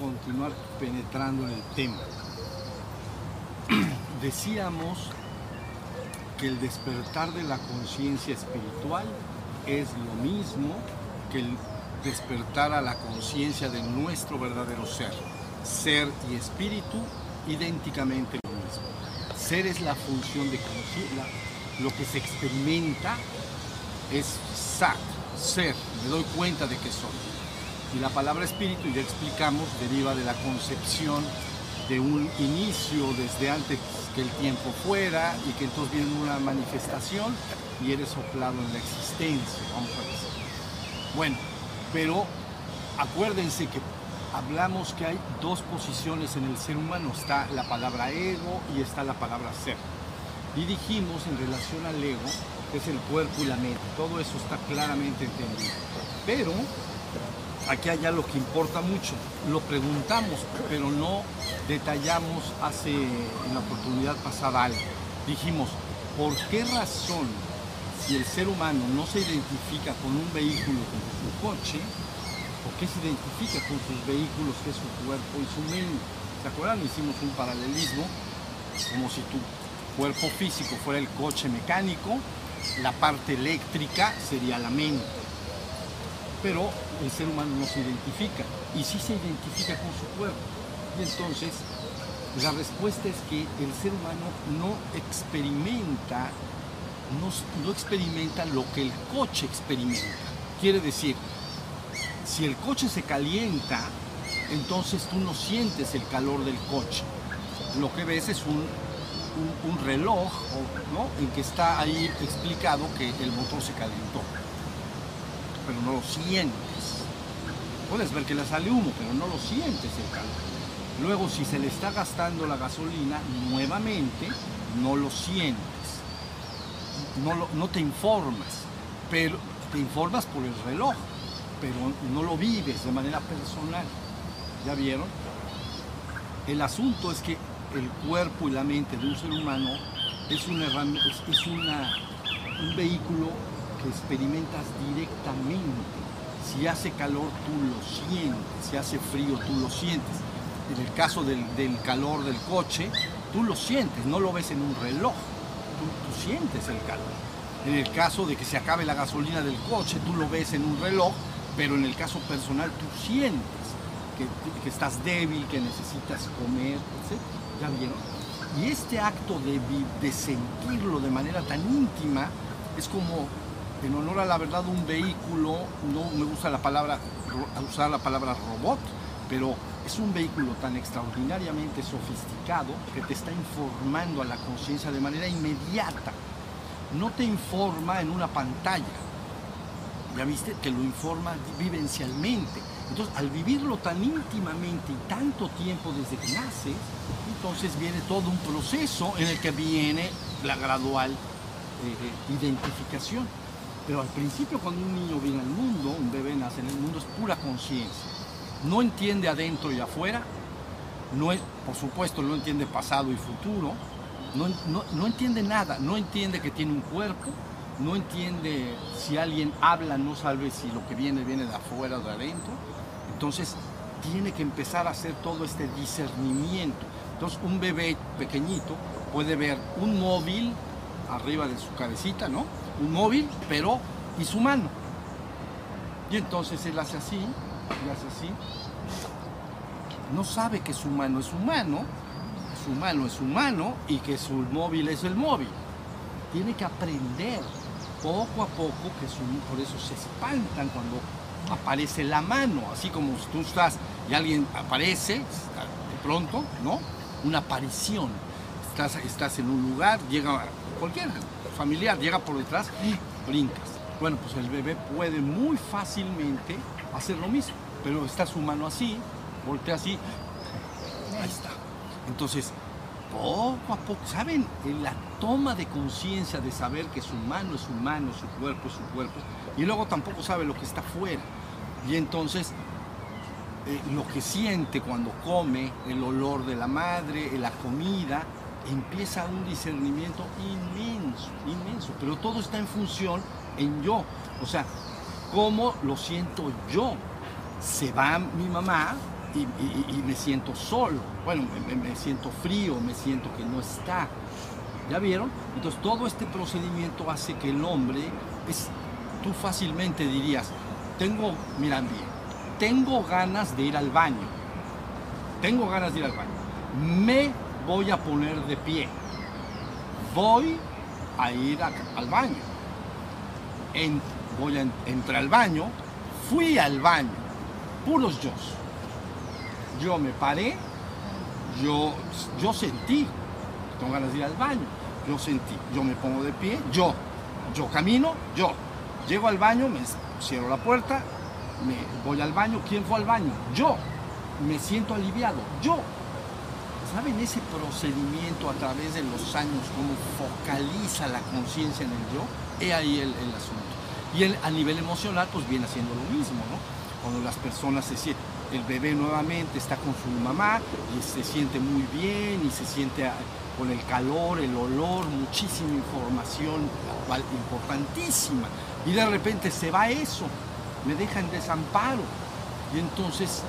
continuar penetrando en el tema. Decíamos que el despertar de la conciencia espiritual es lo mismo que el despertar a la conciencia de nuestro verdadero ser. Ser y espíritu idénticamente lo mismo. Ser es la función de conciencia, lo que se experimenta es sat, ser, me doy cuenta de que soy. Y la palabra espíritu, ya explicamos, deriva de la concepción de un inicio desde antes que el tiempo fuera y que entonces viene una manifestación y eres soplado en la existencia, vamos a decir. Bueno, pero acuérdense que hablamos que hay dos posiciones en el ser humano, está la palabra ego y está la palabra ser. Y dijimos en relación al ego, que es el cuerpo y la mente, todo eso está claramente entendido. Pero aquí hay algo que importa mucho, lo preguntamos, pero no detallamos hace en la oportunidad pasada algo. Dijimos, ¿por qué razón si el ser humano no se identifica con un vehículo como su coche, ¿por qué se identifica con sus vehículos que es su cuerpo y su mente? ¿Se acuerdan? Hicimos un paralelismo, como si tu cuerpo físico fuera el coche mecánico, la parte eléctrica sería la mente. Pero el ser humano no se identifica, y sí se identifica con su cuerpo. Y entonces, la respuesta es que el ser humano no experimenta no, experimenta lo que el coche experimenta. Quiere decir, si el coche se calienta, entonces tú no sientes el calor del coche. Lo que ves es un, un, reloj ¿no? en que está ahí explicado que el motor se calentó. Pero no lo sientes. Puedes ver que le sale humo, pero no lo sientes el calor. Luego, si se le está gastando la gasolina, nuevamente no lo sientes no, te informas, pero te informas por el reloj, pero no lo vives de manera personal. ¿Ya vieron? El asunto es que el cuerpo y la mente de un ser humano es, una, es un vehículo que experimentas directamente. Si hace calor, tú lo sientes. Si hace frío, tú lo sientes. En el caso del, del calor del coche, tú lo sientes, no lo ves en un reloj tú, sientes el calor. En el caso de que se acabe la gasolina del coche, tú lo ves en un reloj, pero en el caso personal tú sientes que, estás débil, que necesitas comer, etc. ¿Ya vieron? Y este acto de, de sentirlo de manera tan íntima es como, en honor a la verdad, un vehículo, no me gusta la palabra, usar la palabra robot, pero es un vehículo tan extraordinariamente sofisticado que te está informando a la conciencia de manera inmediata. No te informa en una pantalla. Ya viste, te lo informa vivencialmente. Entonces, al vivirlo tan íntimamente y tanto tiempo desde que naces, entonces viene todo un proceso en el que viene la gradual eh, identificación. Pero al principio, cuando un niño viene al mundo, un bebé nace en el mundo, es pura conciencia no entiende adentro y afuera, no, por supuesto no entiende pasado y futuro, no, entiende nada, no entiende que tiene un cuerpo, no entiende si alguien habla, no sabe si lo que viene viene de afuera o de adentro. Entonces tiene que empezar a hacer todo este discernimiento. Entonces un bebé pequeñito puede ver un móvil arriba de su cabecita, ¿no? Un móvil, pero y su mano. Y entonces él hace así, y hace así, no sabe que su mano es humano, su mano es humano y que su móvil es el móvil. Tiene que aprender poco a poco que su, por eso se espantan cuando aparece la mano, así como tú estás y alguien aparece de pronto, ¿no? Una aparición. Estás, estás en un lugar, llega cualquier familiar, llega por detrás y brincas. Bueno, pues el bebé puede muy fácilmente hacer lo mismo, pero está su mano así, voltea así, ahí está. Entonces, poco a poco, ¿saben? En la toma de conciencia de saber que su mano es su mano, su cuerpo es su cuerpo, y luego tampoco sabe lo que está afuera. Y entonces, eh, lo que siente cuando come, el olor de la madre, la comida, empieza un discernimiento inmenso, inmenso, pero todo está en función en yo. O sea, ¿cómo lo siento yo? Se va mi mamá y, me siento solo, bueno, me, siento frío, me siento que no está. ¿Ya vieron? Entonces todo este procedimiento hace que el hombre, es, tú fácilmente dirías, tengo, miran bien, tengo ganas de ir al baño, tengo ganas de ir al baño, me voy a poner de pie, voy a ir al baño, voy a entrar al baño, fui al baño, puros yo. Yo me paré, yo, yo sentí, tengo ganas de ir al baño, yo sentí, yo me pongo de pie, yo, yo camino, yo, llego al baño, me cierro la puerta, me voy al baño, ¿quién fue al baño? Yo, me siento aliviado, yo. ¿Saben ese procedimiento a través de los años, cómo focaliza la conciencia en el yo? He ahí el, asunto. Y a nivel emocional, pues viene haciendo lo mismo, ¿no? Cuando las personas se sienten, el bebé nuevamente está con su mamá y se siente muy bien y se siente ah, con el calor, el olor, muchísima información importantísima. Y de repente se va eso, me deja en desamparo. Y entonces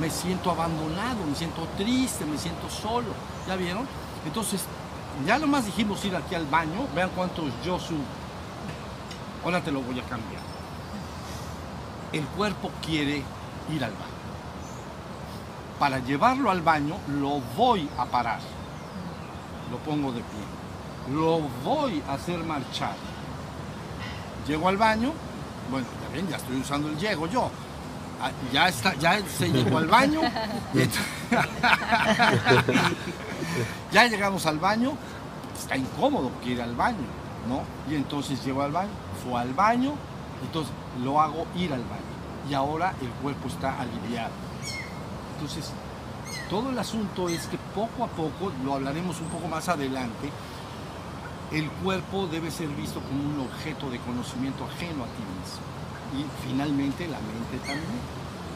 me siento abandonado, me siento triste, me siento solo. ¿Ya vieron? Entonces, ya nomás dijimos ir aquí al baño. Vean cuántos yo su. Ahora te lo voy a cambiar. El cuerpo quiere ir al baño. Para llevarlo al baño lo voy a parar. Lo pongo de pie. Lo voy a hacer marchar. Llego al baño. Bueno, ya ven, ya estoy usando el llego yo ya está, ya se llegó al baño. ya llegamos al baño, está incómodo que ir al baño, ¿no? Y entonces llegó al baño, fue al baño, entonces lo hago ir al baño. Y ahora el cuerpo está aliviado. Entonces, todo el asunto es que poco a poco, lo hablaremos un poco más adelante, el cuerpo debe ser visto como un objeto de conocimiento ajeno a ti mismo y finalmente la mente también.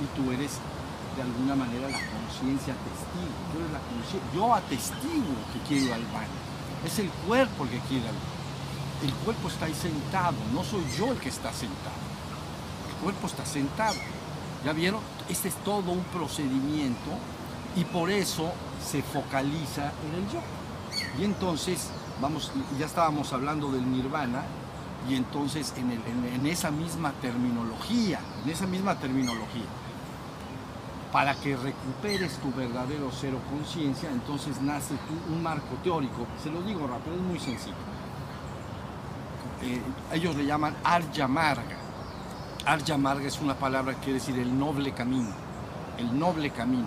Y tú eres de alguna manera la conciencia testigo. Yo atestigo que quiero ir al baño. Es el cuerpo el que quiere ir al baño. El cuerpo está ahí sentado, no soy yo el que está sentado. El cuerpo está sentado. ¿Ya vieron? Este es todo un procedimiento y por eso se focaliza en el yo. Y entonces, vamos, ya estábamos hablando del nirvana, y entonces en, esa misma terminología, en esa misma terminología, para que recuperes tu verdadero cero conciencia, entonces nace un marco teórico. Se lo digo rápido, es muy sencillo. Eh, ellos le llaman Arya Marga. Arya Marga es una palabra que quiere decir el noble camino, el noble camino.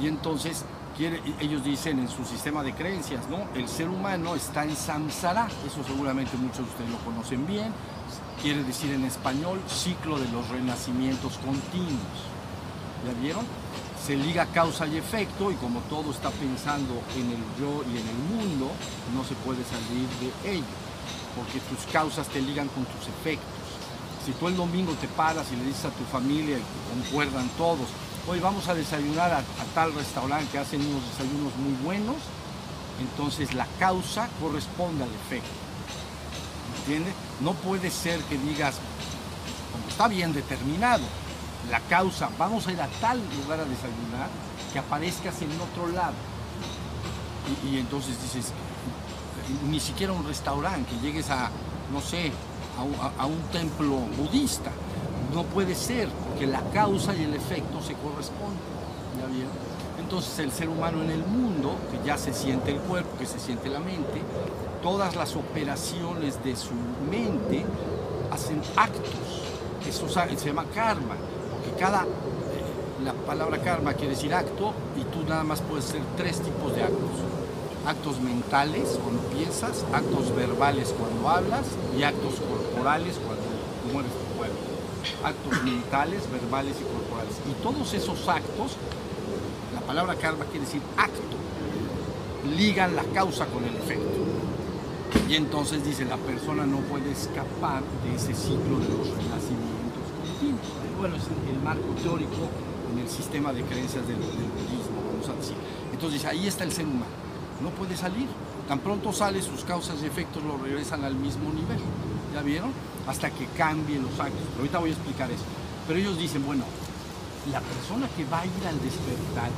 Y entonces ellos dicen en su sistema de creencias, ¿no? El ser humano está en samsara, eso seguramente muchos de ustedes lo conocen bien, quiere decir en español ciclo de los renacimientos continuos. ¿Ya vieron? Se liga causa y efecto y como todo está pensando en el yo y en el mundo, no se puede salir de ello, porque tus causas te ligan con tus efectos. Si tú el domingo te paras y le dices a tu familia y concuerdan todos, hoy vamos a desayunar a, tal restaurante que hacen unos desayunos muy buenos, entonces la causa corresponde al efecto. ¿Entiendes? No puede ser que digas, como está bien determinado, la causa, vamos a ir a tal lugar a desayunar, que aparezcas en otro lado. Y, entonces dices, ni siquiera un restaurante, que llegues a, no sé, a un templo budista no puede ser, que la causa y el efecto se corresponden. Entonces el ser humano en el mundo, que ya se siente el cuerpo, que se siente la mente, todas las operaciones de su mente hacen actos. Eso se llama karma, porque cada, eh, la palabra karma quiere decir acto y tú nada más puedes hacer tres tipos de actos. Actos mentales cuando piensas, actos verbales cuando hablas y actos corporales cuando mueres actos mentales, verbales y corporales. Y todos esos actos, la palabra karma quiere decir acto, ligan la causa con el efecto. Y entonces dice, la persona no puede escapar de ese ciclo de los renacimientos continuos. Bueno, es el marco teórico en el sistema de creencias del, del budismo, vamos a decir. Entonces ahí está el ser humano, no puede salir. Tan pronto sale, sus causas y efectos lo regresan al mismo nivel. ¿Ya vieron? Hasta que cambien los actos. Pero ahorita voy a explicar eso. Pero ellos dicen, bueno, la persona que va a ir al despertar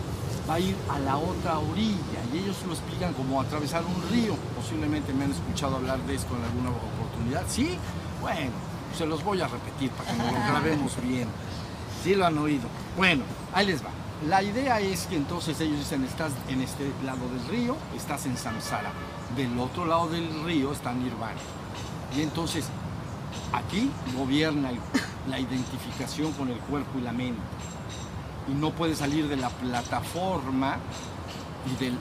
va a ir a la otra orilla y ellos lo explican como atravesar un río. Posiblemente me han escuchado hablar de esto en alguna oportunidad. ¿Sí? Bueno, se los voy a repetir para que nos lo grabemos bien. Sí lo han oído. Bueno, ahí les va. La idea es que entonces ellos dicen, estás en este lado del río, estás en Samsara. Del otro lado del río está Nirvana. Y entonces aquí gobierna la identificación con el cuerpo y la mente y no puede salir de la plataforma y de,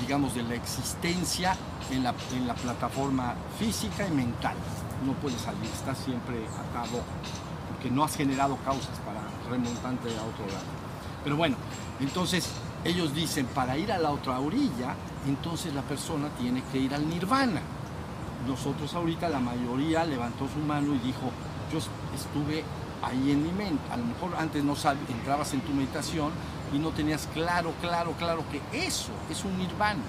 digamos, de la existencia en la, en la plataforma física y mental. No puede salir, está siempre atado porque no has generado causas para remontarte a otro lado. Pero bueno, entonces ellos dicen, para ir a la otra orilla, entonces la persona tiene que ir al nirvana. Nosotros ahorita la mayoría levantó su mano y dijo, yo estuve ahí en mi mente. A lo mejor antes no entrabas en tu meditación y no tenías claro, claro, claro que eso es un nirvana.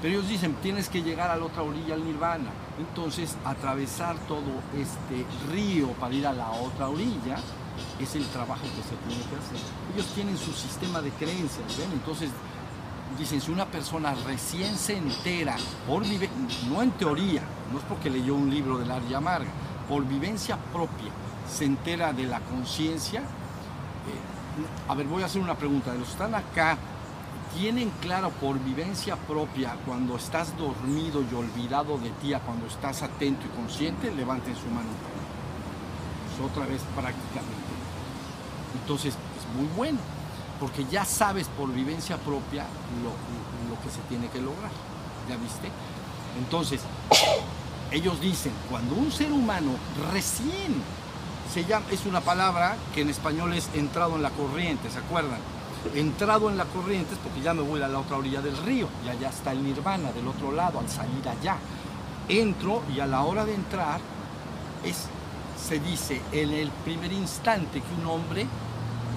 Pero ellos dicen, tienes que llegar a la otra orilla al nirvana. Entonces, atravesar todo este río para ir a la otra orilla es el trabajo que se tiene que hacer. Ellos tienen su sistema de creencias, ¿ven? Entonces, dicen, si una persona recién se entera, por no en teoría, no es porque leyó un libro del Arya Amarga, por vivencia propia, se entera de la conciencia. Eh, a ver, voy a hacer una pregunta. De los que están acá, ¿tienen claro por vivencia propia cuando estás dormido y olvidado de ti a cuando estás atento y consciente? Levanten su mano. Pues otra vez prácticamente. Entonces, es muy bueno, porque ya sabes por vivencia propia lo, lo que se tiene que lograr. ¿Ya viste? Entonces, ellos dicen, cuando un ser humano recién es una palabra que en español es entrado en la corriente, ¿se acuerdan? Entrado en la corriente es porque ya me voy a la otra orilla del río y allá está el nirvana del otro lado al salir allá. Entro y a la hora de entrar es, se dice en el primer instante que un hombre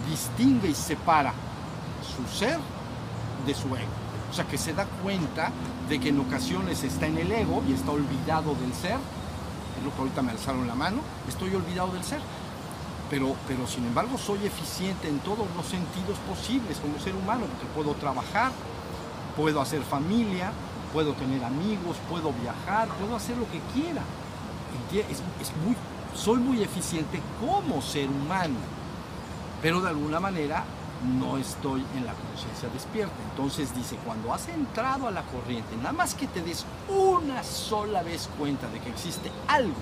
distingue y separa su ser de su ego. O sea que se da cuenta de que en ocasiones está en el ego y está olvidado del ser es lo que ahorita me alzaron la mano, estoy olvidado del ser. Pero, pero sin embargo soy eficiente en todos los sentidos posibles como ser humano, porque puedo trabajar, puedo hacer familia, puedo tener amigos, puedo viajar, puedo hacer lo que quiera. Soy muy eficiente como ser humano, pero de alguna manera no estoy en la conciencia despierta. Entonces dice, cuando has entrado a la corriente, nada más que te des una sola vez cuenta de que existe algo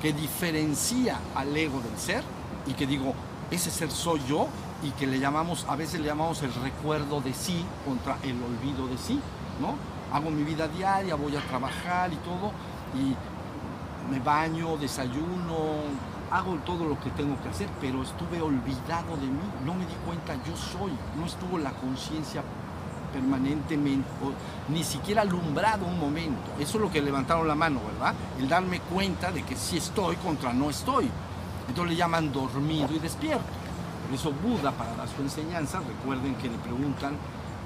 que diferencia al ego del ser y que digo, ese ser soy yo y que le llamamos, a veces le llamamos el recuerdo de sí contra el olvido de sí, ¿no? Hago mi vida diaria, voy a trabajar y todo y me baño, desayuno, hago todo lo que tengo que hacer, pero estuve olvidado de mí, no me di cuenta, yo soy, no estuvo la conciencia permanentemente, ni siquiera alumbrado un momento. Eso es lo que levantaron la mano, ¿verdad? El darme cuenta de que sí estoy contra no estoy. Entonces le llaman dormido y despierto. Por eso Buda, para dar su enseñanza, recuerden que le preguntan,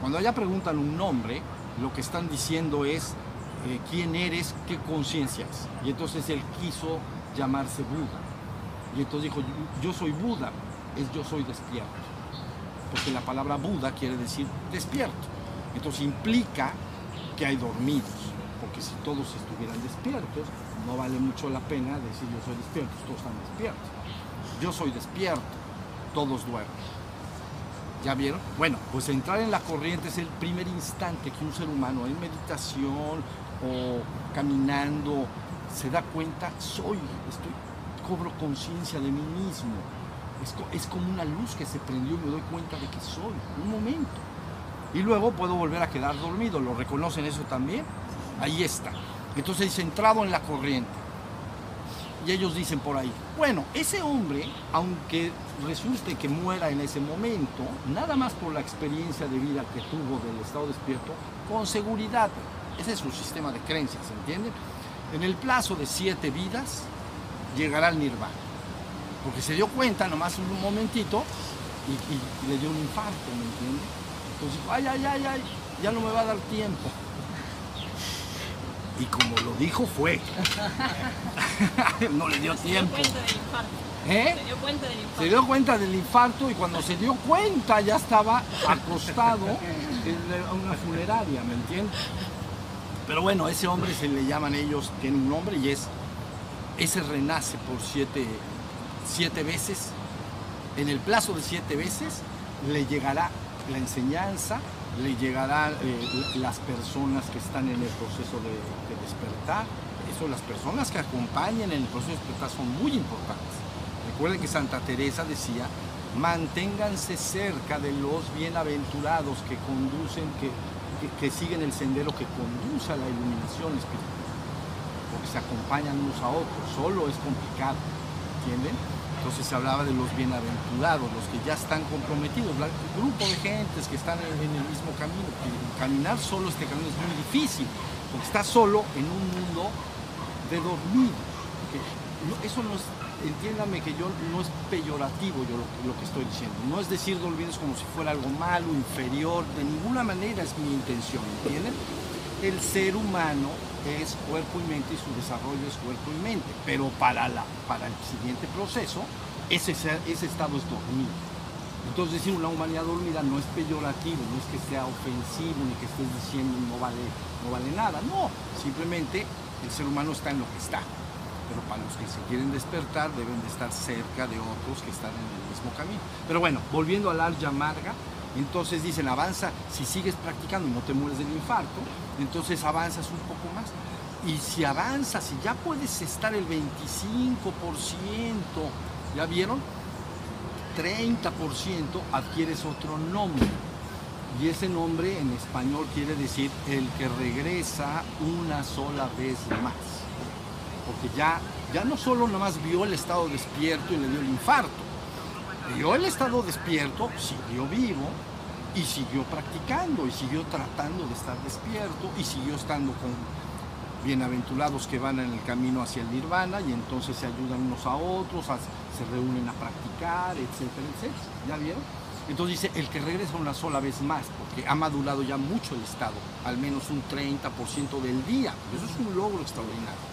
cuando allá preguntan un nombre, lo que están diciendo es eh, quién eres, qué conciencia es. Y entonces él quiso llamarse Buda. Y entonces dijo, yo soy Buda, es yo soy despierto. Porque la palabra Buda quiere decir despierto. Entonces implica que hay dormidos. Porque si todos estuvieran despiertos, no vale mucho la pena decir yo soy despierto, todos están despiertos. Yo soy despierto, todos duermen. ¿Ya vieron? Bueno, pues entrar en la corriente es el primer instante que un ser humano en meditación o caminando se da cuenta, soy, estoy cobro conciencia de mí mismo. Es, como una luz que se prendió y me doy cuenta de que soy, un momento. Y luego puedo volver a quedar dormido, ¿lo reconocen eso también? Ahí está. Entonces centrado en la corriente. Y ellos dicen por ahí, bueno, ese hombre, aunque resulte que muera en ese momento, nada más por la experiencia de vida que tuvo del estado despierto, con seguridad, ese es su sistema de creencias, ¿entienden? En el plazo de siete vidas, llegará al nirvana. Porque se dio cuenta nomás un momentito y, le dio un infarto, ¿me entiendes? Entonces dijo, ay, ay, ay, ay, ya no me va a dar tiempo. Y como lo dijo fue. no le dio tiempo. ¿Eh? Se dio cuenta del infarto. Se dio cuenta del infarto y cuando se dio cuenta ya estaba acostado en una funeraria, ¿me entiendes? Pero bueno, ese hombre se le llaman ellos, tiene un nombre y es, ese renace por siete, siete veces. En el plazo de siete veces le llegará la enseñanza, le llegarán eh, las personas que están en el proceso de, de despertar. Eso, las personas que acompañan en el proceso de despertar son muy importantes. Recuerden que Santa Teresa decía, manténganse cerca de los bienaventurados que conducen, que, que, siguen el sendero que conduce a la iluminación espiritual, se acompañan unos a otros, solo es complicado, ¿entienden? Entonces se hablaba de los bienaventurados, los que ya están comprometidos, el grupo de gentes que están en, el mismo camino. caminar solo este camino es muy difícil, porque está solo en un mundo de dormir. eso no es entiéndame que yo no es peyorativo yo lo, que estoy diciendo. No es decir olvides como si fuera algo malo, inferior, de ninguna manera es mi intención, ¿entienden? El ser humano es cuerpo y mente y su desarrollo es cuerpo y mente, pero para, la, para el siguiente proceso ese, ese estado es dormido. Entonces decir una humanidad dormida no es peyorativo, no es que sea ofensivo ni que estés diciendo no vale, no vale nada, no, simplemente el ser humano está en lo que está pero para los que se quieren despertar deben de estar cerca de otros que están en el mismo camino. Pero bueno, volviendo al arja amarga, entonces dicen, avanza, si sigues practicando y no te mueres del infarto, entonces avanzas un poco más. Y si avanzas, si ya puedes estar el 25%, ¿ya vieron? 30% adquieres otro nombre. Y ese nombre en español quiere decir el que regresa una sola vez más porque ya, ya no solo nada más vio el estado despierto y le dio el infarto, vio el estado despierto, siguió vivo y siguió practicando y siguió tratando de estar despierto y siguió estando con bienaventurados que van en el camino hacia el nirvana y entonces se ayudan unos a otros, se reúnen a practicar, etcétera, etcétera. ¿Ya vieron? Entonces dice, el que regresa una sola vez más, porque ha madurado ya mucho el estado, al menos un 30% del día. Eso es un logro extraordinario.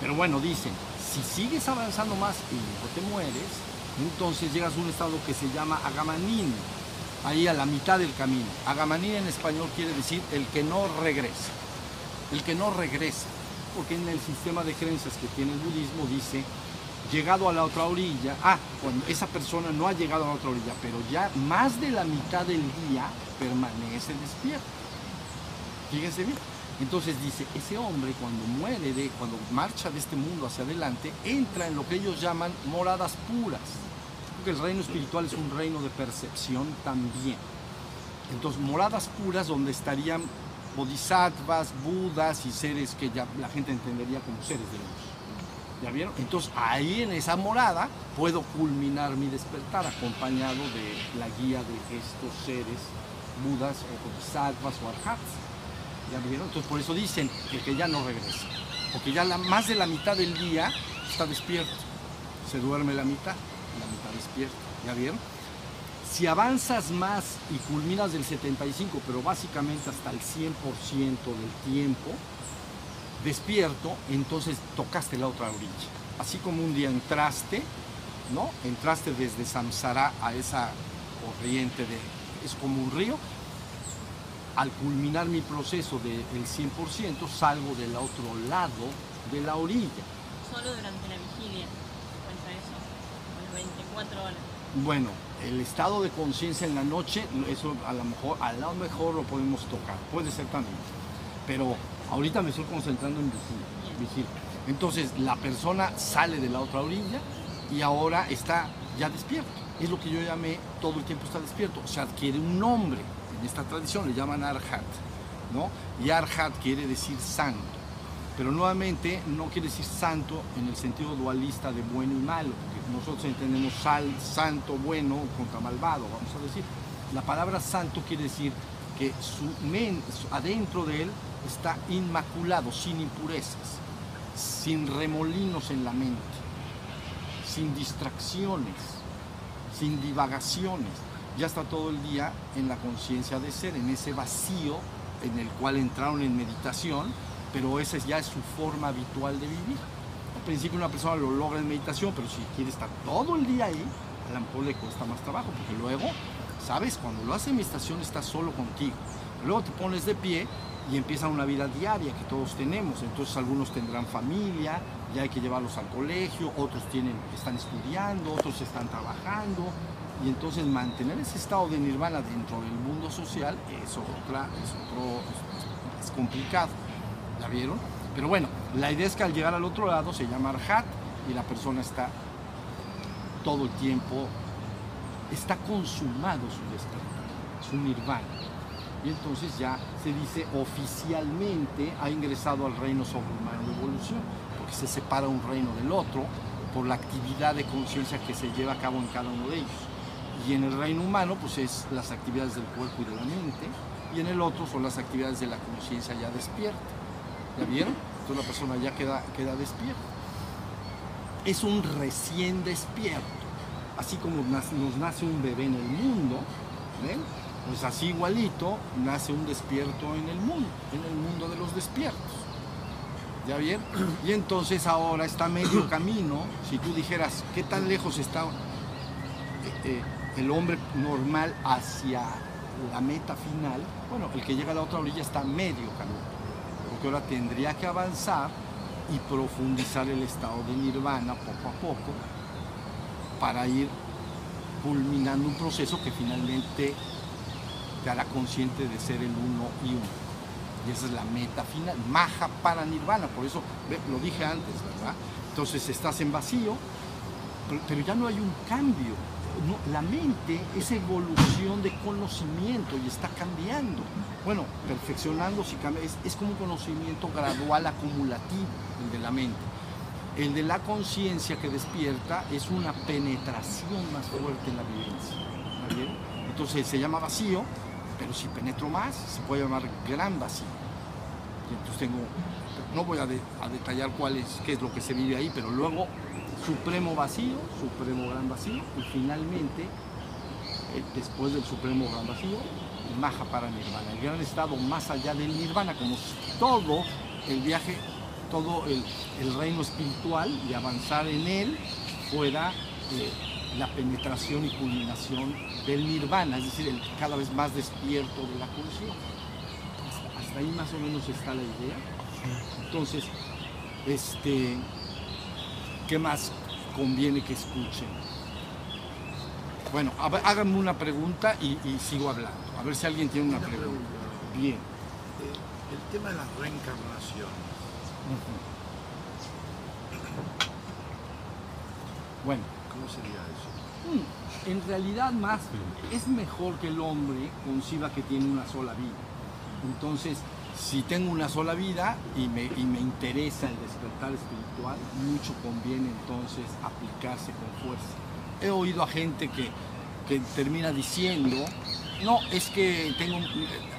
Pero bueno, dicen, si sigues avanzando más y no te mueres, entonces llegas a un estado que se llama agamanín, ahí a la mitad del camino. Agamanín en español quiere decir el que no regresa, el que no regresa, porque en el sistema de creencias que tiene el budismo dice, llegado a la otra orilla, ah, cuando esa persona no ha llegado a la otra orilla, pero ya más de la mitad del día permanece despierto. Fíjense bien. Entonces dice, ese hombre cuando muere, de, cuando marcha de este mundo hacia adelante, entra en lo que ellos llaman moradas puras. Porque el reino espiritual es un reino de percepción también. Entonces, moradas puras donde estarían bodhisattvas, budas y seres que ya la gente entendería como seres de luz. ¿Ya vieron? Entonces, ahí en esa morada puedo culminar mi despertar acompañado de la guía de estos seres, budas o bodhisattvas o arhats. ¿Ya vieron? Entonces por eso dicen que, que ya no regresa. Porque ya la, más de la mitad del día está despierto. Se duerme la mitad, la mitad despierta. ¿Ya vieron? Si avanzas más y culminas del 75, pero básicamente hasta el 100% del tiempo despierto, entonces tocaste la otra orilla. Así como un día entraste, ¿no? Entraste desde Samsara a esa corriente de, es como un río, al culminar mi proceso del 100%, salgo del otro lado de la orilla. Solo durante la vigilia, 24 horas. Bueno, el estado de conciencia en la noche, eso a lo mejor, a lo mejor lo podemos tocar, puede ser también. Pero ahorita me estoy concentrando en vigilia. Entonces la persona sale de la otra orilla y ahora está ya despierto. Es lo que yo llamé todo el tiempo está despierto. O sea, adquiere un nombre en esta tradición le llaman Arhat, ¿no? Y Arhat quiere decir santo, pero nuevamente no quiere decir santo en el sentido dualista de bueno y malo, porque nosotros entendemos sal, santo, bueno contra malvado, vamos a decir. La palabra santo quiere decir que su adentro de él está inmaculado, sin impurezas, sin remolinos en la mente, sin distracciones, sin divagaciones ya está todo el día en la conciencia de ser, en ese vacío en el cual entraron en meditación, pero esa ya es su forma habitual de vivir. principio una persona lo logra en meditación, pero si quiere estar todo el día ahí, a lo mejor le cuesta más trabajo, porque luego, ¿sabes? Cuando lo hace en meditación estás solo contigo. Luego te pones de pie y empieza una vida diaria que todos tenemos. Entonces algunos tendrán familia, ya hay que llevarlos al colegio, otros tienen, están estudiando, otros están trabajando. Y entonces mantener ese estado de nirvana dentro del mundo social es otra, es otro, es complicado. ¿La vieron? Pero bueno, la idea es que al llegar al otro lado se llama Arhat y la persona está todo el tiempo, está consumado su despertar, su nirvana. Y entonces ya se dice oficialmente ha ingresado al reino sobrehumano de evolución, porque se separa un reino del otro por la actividad de conciencia que se lleva a cabo en cada uno de ellos. Y en el reino humano, pues es las actividades del cuerpo y de la mente, y en el otro son las actividades de la conciencia ya despierta. ¿Ya vieron? Entonces la persona ya queda, queda despierta. Es un recién despierto. Así como nos nace un bebé en el mundo, ¿ven? Pues así igualito nace un despierto en el mundo, en el mundo de los despiertos. ¿Ya bien? Y entonces ahora está medio camino, si tú dijeras, ¿qué tan lejos está eh, eh, el hombre normal hacia la meta final? Bueno, el que llega a la otra orilla está medio camino ahora tendría que avanzar y profundizar el estado de nirvana poco a poco para ir culminando un proceso que finalmente te hará consciente de ser el uno y uno. Y esa es la meta final, maja para nirvana, por eso lo dije antes, ¿verdad? Entonces estás en vacío, pero ya no hay un cambio, la mente es evolución de conocimiento y está cambiando. Bueno, perfeccionando si cambia, es, es como un conocimiento gradual acumulativo, el de la mente. El de la conciencia que despierta es una penetración más fuerte en la vivencia. Entonces se llama vacío, pero si penetro más, se puede llamar gran vacío. Entonces tengo, no voy a, a detallar cuál es, qué es lo que se vive ahí, pero luego supremo vacío, supremo gran vacío y finalmente, eh, después del supremo gran vacío, maja para nirvana, el gran estado más allá del nirvana, como todo el viaje, todo el, el reino espiritual y avanzar en él fuera eh, la penetración y culminación del nirvana, es decir, el cada vez más despierto de la conciencia. Hasta, hasta ahí más o menos está la idea. Entonces, este, ¿Qué más conviene que escuchen? Bueno, háganme una pregunta y, y, sigo hablando. A ver si alguien tiene una, una pregunta. pregunta. Bien. Eh, el tema de la reencarnación. Uh -huh. Bueno. ¿Cómo sería eso? Mm, en realidad más es mejor que el hombre conciba que tiene una sola vida. Entonces, si tengo una sola vida y me, y me, interesa el despertar espiritual, mucho conviene entonces aplicarse con fuerza. He oído a gente que, que termina diciendo, no, es que tengo,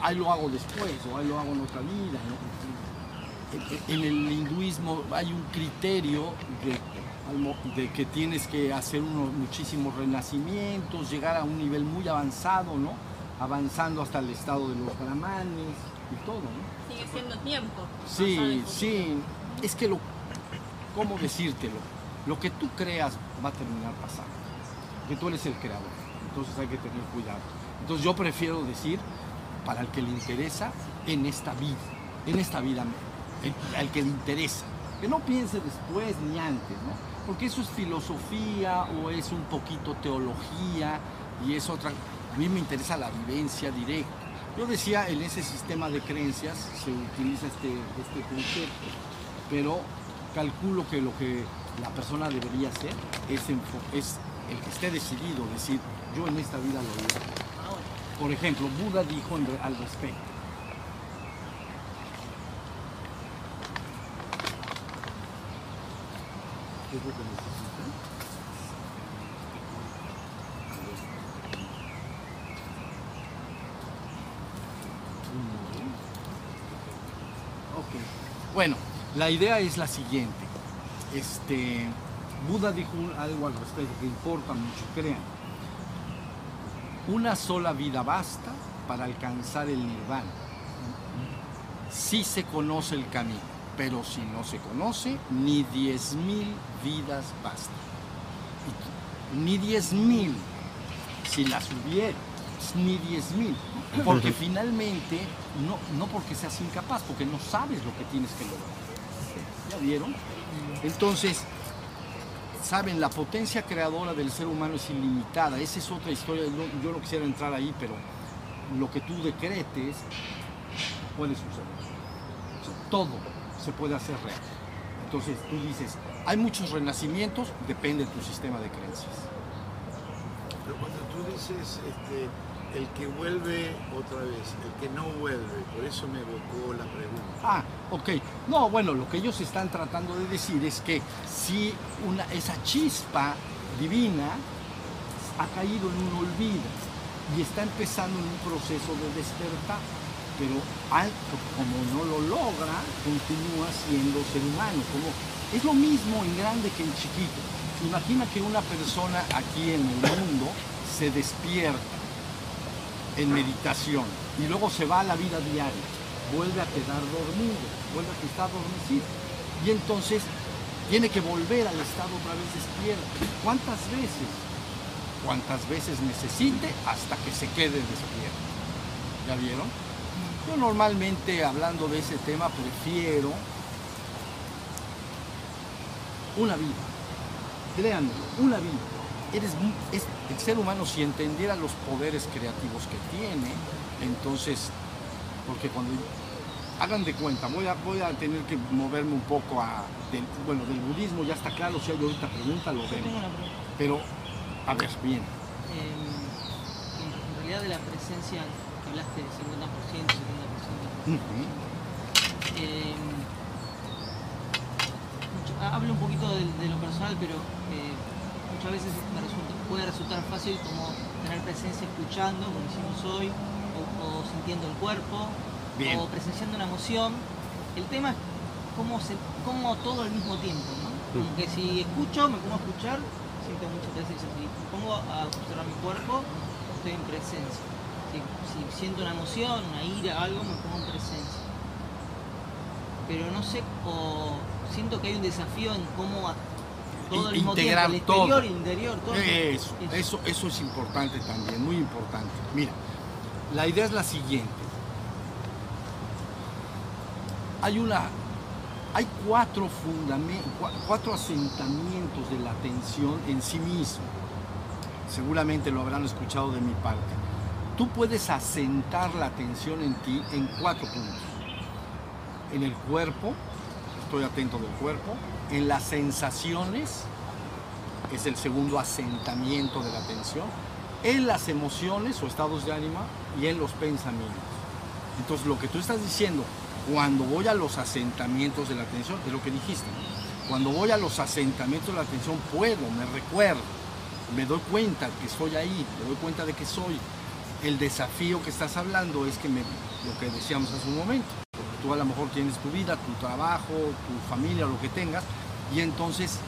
ahí lo hago después o ahí lo hago en otra vida. ¿no? En el hinduismo hay un criterio de, de, que tienes que hacer unos muchísimos renacimientos, llegar a un nivel muy avanzado, ¿no? avanzando hasta el estado de los brahmanes y todo, ¿no? Sigue siendo tiempo. Sí, sí. Es que lo, ¿cómo decírtelo? Lo que tú creas va a terminar pasando. Porque tú eres el creador. Entonces hay que tener cuidado. Entonces yo prefiero decir, para el que le interesa, en esta vida. En esta vida, el, al que le interesa. Que no piense después ni antes, ¿no? Porque eso es filosofía o es un poquito teología y es otra. A mí me interesa la vivencia directa. Yo decía, en ese sistema de creencias se utiliza este, este concepto, pero calculo que lo que la persona debería hacer es, el que esté decidido, decir, yo en esta vida lo hago. Por ejemplo, Buda dijo al respecto, ¿qué es lo que Bueno, la idea es la siguiente. Este, Buda dijo algo al respecto que importa mucho, crean. Una sola vida basta para alcanzar el nirvana. Si se conoce el camino. pero si no se conoce, ni 10.000 vidas bastan. Y Ni 10.000, si las hubiera, ni 10.000. Porque finalmente, no, no porque seas incapaz, porque no sabes lo que tienes que lograr. ¿Ya vieron? Entonces, saben, la potencia creadora del ser humano es ilimitada. Esa es otra historia. Yo no quisiera entrar ahí, pero lo que tú decretes puede suceder. O sea, todo se puede hacer real. Entonces tú dices, hay muchos renacimientos, depende de tu sistema de creencias. Pero cuando tú dices este, el que vuelve otra vez, el que no vuelve, por eso me evocó la pregunta. Ah, ok. No, bueno, lo que ellos están tratando de decir es que si una, esa chispa divina ha caído en un olvido y está empezando en un proceso de despertar, pero al- como no lo logra, continúa siendo ser humano. Como, es lo mismo en grande que en chiquito. Imagina que una persona aquí en el mundo se despierta en meditación y luego se va a la vida diaria, vuelve a quedar dormido, vuelve a estar adormecido y entonces tiene que volver al estado otra vez despierto. ¿Cuántas veces? Cuántas veces necesite hasta que se quede despierto. ¿Ya vieron? Yo normalmente hablando de ese tema prefiero una vida. Créanme, una vida. Eres, es- el ser humano si entendiera los poderes creativos que tiene, entonces, porque cuando hagan de cuenta, voy a, voy a tener que moverme un poco a, del, bueno, del budismo ya está claro, si hay ahorita pregunta lo vemos. Pero, a ver, bien. Eh, en, realidad de la presencia que hablaste del 50%, 70%, Ujú. eh, mucho- ah, hablo un poquito de, de lo personal, pero eh, muchas veces me resulta- puede resultar fácil como tener presencia escuchando, como hicimos hoy, o, o sintiendo el cuerpo, Bien. o presenciando una emoción. El tema es cómo, se, cómo todo al mismo tiempo, ¿no? Como que si escucho, me pongo a escuchar, siento mucha presencia. Si me pongo a observar mi cuerpo, estoy en presencia. Si, si siento una emoción, una ira, algo, me pongo en presencia. Pero no sé, o siento que hay un desafío en cómo todo Integrar tiempo, el exterior todo. interior, todo. Eso, eso, eso es importante también, muy importante. Mira, la idea es la siguiente. Hay una, hay cuatro fundamen- cua- cuatro asentamientos de la atención en sí mismo. Seguramente lo habrán escuchado de mi parte. Tú puedes asentar la atención en ti en cuatro puntos. En el cuerpo, estoy atento del cuerpo, en las sensaciones, es el segundo asentamiento de la atención, en las emociones o estados de ánimo y en los pensamientos. Entonces lo que tú estás diciendo, cuando voy a los asentamientos de la atención, es lo que dijiste. Cuando voy a los asentamientos de la atención puedo, me recuerdo, me doy cuenta que estoy ahí, me doy cuenta de que soy. El desafío que estás hablando es que me, lo que decíamos hace un momento, tú a lo mejor tienes tu vida, tu trabajo, tu familia, lo que tengas, y entonces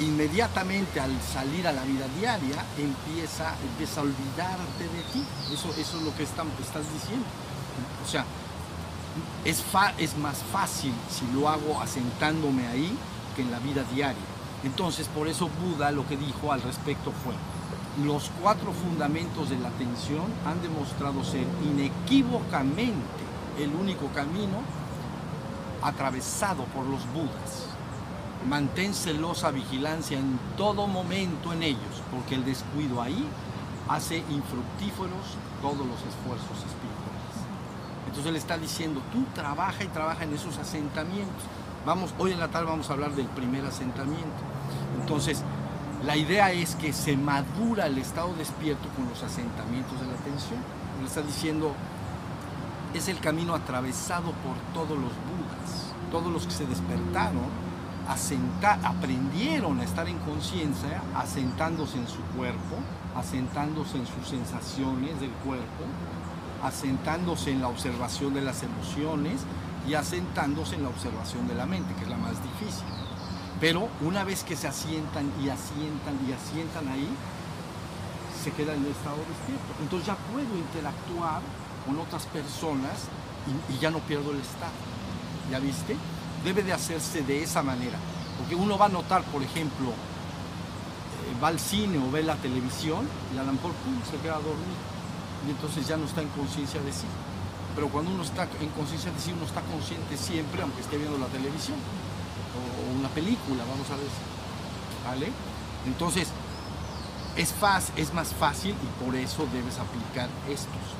inmediatamente al salir a la vida diaria empieza, a olvidarte de ti. Eso, es lo que estás diciendo. O sea, es más fácil si lo hago asentándome ahí que en la vida diaria. Entonces, por eso Buda lo que dijo al respecto fue, los cuatro fundamentos de la atención han demostrado ser inequívocamente el único camino atravesado por los Budas. Mantén celosa vigilancia en todo momento en ellos, porque el descuido ahí hace infructíferos todos los esfuerzos espirituales. Entonces él está diciendo, tú trabaja y trabaja en esos asentamientos. Vamos, hoy en la tarde vamos a hablar del primer asentamiento. Entonces, la idea es que se madura el estado despierto con los asentamientos de la atención. Él está diciendo, es el camino atravesado por todos los budas, todos los que se despertaron, aprendieron a estar en conciencia, asentándose en su cuerpo, asentándose en sus sensaciones del cuerpo, asentándose en la observación de las emociones y asentándose en la observación de la mente, que es la más difícil. Pero una vez que se asientan y asientan y asientan ahí, se queda en el estado despierto. Entonces ya puedo interactuar con otras personas y, ya no pierdo el estado. ¿Ya viste? debe de hacerse de esa manera. Porque uno va a notar, por ejemplo, eh, va al cine o ve la televisión y a lo mejor pum, se queda dormido. Y entonces ya no está en conciencia de sí. Pero cuando uno está en conciencia de sí, uno está consciente siempre, aunque esté viendo la televisión o una película, vamos a ver. ¿Vale? Entonces, es, fácil, es más fácil y por eso debes aplicar estos.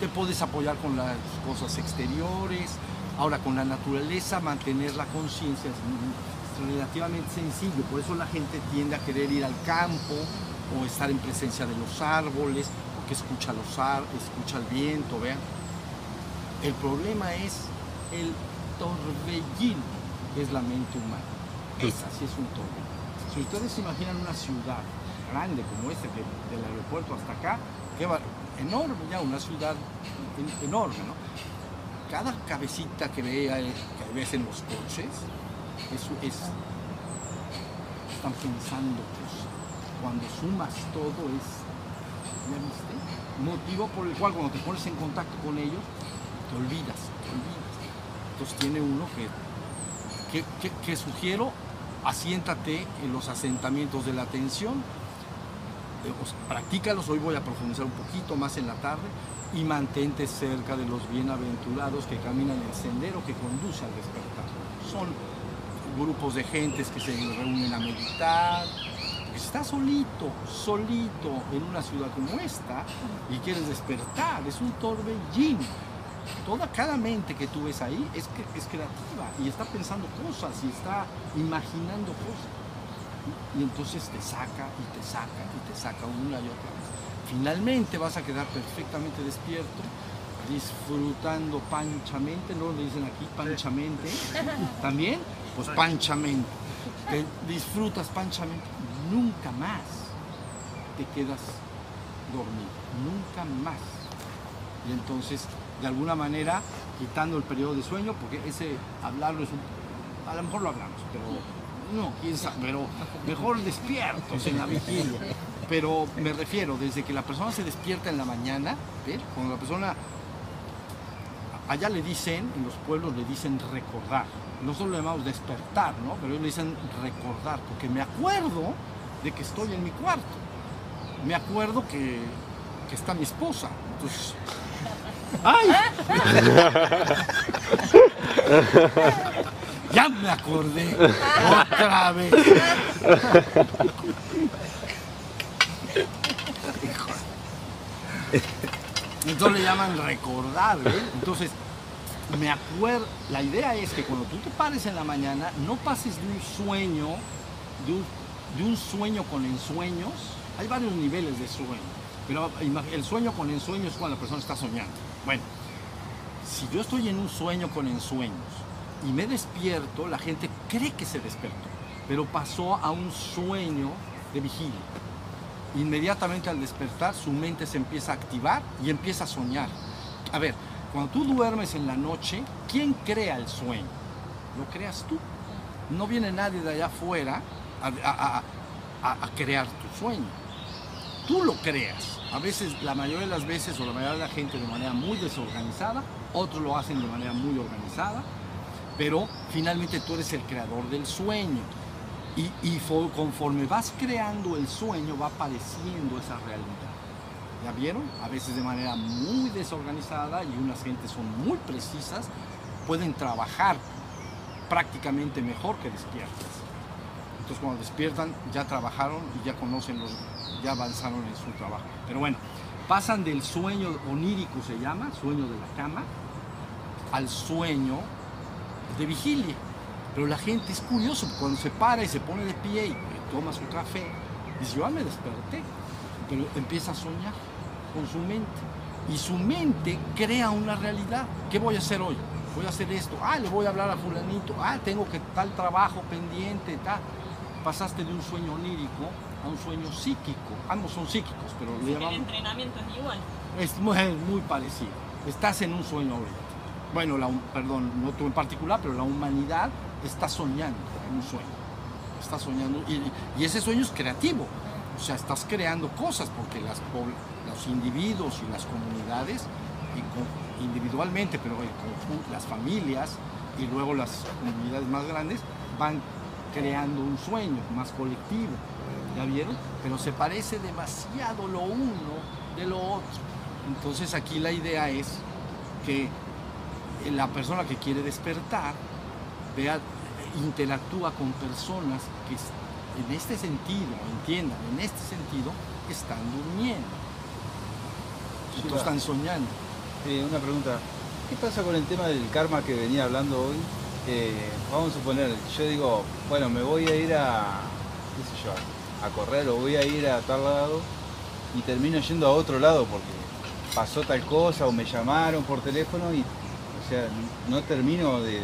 Te puedes apoyar con las cosas exteriores, ahora con la naturaleza, mantener la conciencia es relativamente sencillo, por eso la gente tiende a querer ir al campo o estar en presencia de los árboles, porque escucha, los ar escucha el viento, vean. El problema es el torbellino, que es la mente humana. Esa sí es un torbellino. Si ustedes se imaginan una ciudad grande como esta, que del aeropuerto hasta acá, va enorme ya, una ciudad en- enorme, ¿no? Cada cabecita que, ve, que ves en los coches, eso es, están pensando cosas. Cuando sumas todo es, ¿ya viste? Motivo por el cual cuando te pones en contacto con ellos, te olvidas, te olvidas. Entonces tiene uno que, que- que sugiero, asiéntate en los asentamientos de la atención, eh, practícalos, hoy voy a profundizar un poquito más en la tarde, y mantente cerca de los bienaventurados que caminan el sendero que conduce al despertar. Son grupos de gentes que se reúnen a meditar. Si estás solito, solito en una ciudad como esta y quieres despertar, es un torbellino. Toda, cada mente que tú ves ahí es, que- es creativa y está pensando cosas y está imaginando cosas. Y entonces te saca y te saca y te saca una y otra vez. Finalmente vas a quedar perfectamente despierto, disfrutando panchamente, no le dicen aquí panchamente, también, pues panchamente. Te disfrutas panchamente, nunca más te quedas dormido, nunca más. Y entonces, de alguna manera, quitando el periodo de sueño, porque ese hablarlo es un... A lo mejor lo hablamos, pero no, quién pero mejor despiertos en la vigilia. Pero me refiero, desde que la persona se despierta en la mañana, ¿ves? cuando la persona, allá le dicen, en los pueblos le dicen recordar. Nosotros lo llamamos despertar, ¿no? Pero ellos le dicen recordar, porque me acuerdo de que estoy en mi cuarto. Me acuerdo que, que está mi esposa. Entonces, ¡ay! Ya me acordé otra vez. Entonces le llaman recordar, ¿ves? Entonces, me acuerdo, la idea es que cuando tú te pares en la mañana, no pases de un sueño, de un, sueño con ensueños. Hay varios niveles de sueño, pero el sueño con ensueños es cuando la persona está soñando. Bueno, si yo estoy en un sueño con ensueños y me despierto, la gente cree que se despertó, pero pasó a un sueño de vigilia. Inmediatamente al despertar, su mente se empieza a activar y empieza a soñar. A ver, cuando tú duermes en la noche, ¿quién crea el sueño? Lo creas tú. No viene nadie de allá afuera a, a- a- a- crear tu sueño. Tú lo creas. A veces, la mayoría de las veces, o la mayoría de la gente de manera muy desorganizada, otros lo hacen de manera muy organizada, pero finalmente tú eres el creador del sueño. Y, y fo- conforme vas creando el sueño, va apareciendo esa realidad. ¿Ya vieron? A veces de manera muy desorganizada y unas gentes son muy precisas, pueden trabajar prácticamente mejor que despiertas. Entonces cuando despiertan ya trabajaron y ya conocen los, ya avanzaron en su trabajo. Pero bueno, pasan del sueño onírico se llama, sueño de la cama, al sueño de vigilia. Pero la gente es curioso, cuando se para y se pone de pie y toma su café, dice, yo ya me desperté, pero empieza a soñar con su mente. Y su mente crea una realidad. ¿Qué voy a hacer hoy? Voy a hacer esto. Ah, le voy a hablar a fulanito. Ah, tengo que tal trabajo pendiente, tal. Pasaste de un sueño onírico a un sueño psíquico. Ambos son psíquicos, pero le El llamamos... entrenamiento es igual. Es muy, es muy parecido. Estás en un sueño ahorita. Bueno, la, perdón, no tú en particular, pero la humanidad está soñando en un sueño. Está soñando y, ese sueño es creativo. O sea, estás creando cosas porque las, los individuos y las comunidades, individualmente, pero las familias, y luego las comunidades más grandes van creando un sueño más colectivo. ¿Ya vieron? Pero se parece demasiado lo uno de lo otro. Entonces aquí la idea es que la persona que quiere despertar vea, interactúa con personas que en este sentido, entiendan, en este sentido, están durmiendo. No están soñando. Eh, una pregunta. ¿Qué pasa con el tema del karma que venía hablando hoy? Eh, vamos a suponer, yo digo, bueno, me voy a ir a, qué sé yo, a correr o voy a ir a tal lado y termino yendo a otro lado porque pasó tal cosa o me llamaron por teléfono y, sea, no termino de...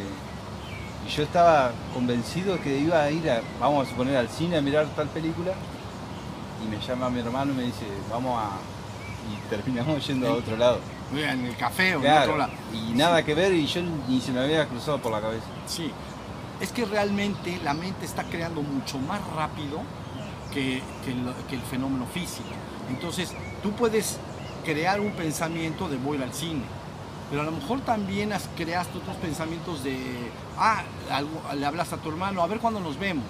Y yo estaba convencido que iba a ir, a, vamos a suponer, al cine a mirar tal película y me llama mi hermano y me dice, vamos a... y terminamos yendo a otro lado. En el café o en Claro, otro lado. y nada que ver y yo ni se me había cruzado por la cabeza. Sí, es que realmente la mente está creando mucho más rápido que, que el, que el fenómeno físico. Entonces, tú puedes crear un pensamiento de voy al cine, pero a lo mejor también has, creaste otros pensamientos de, ah, algo- le hablas a tu hermano, a ver cuándo nos vemos,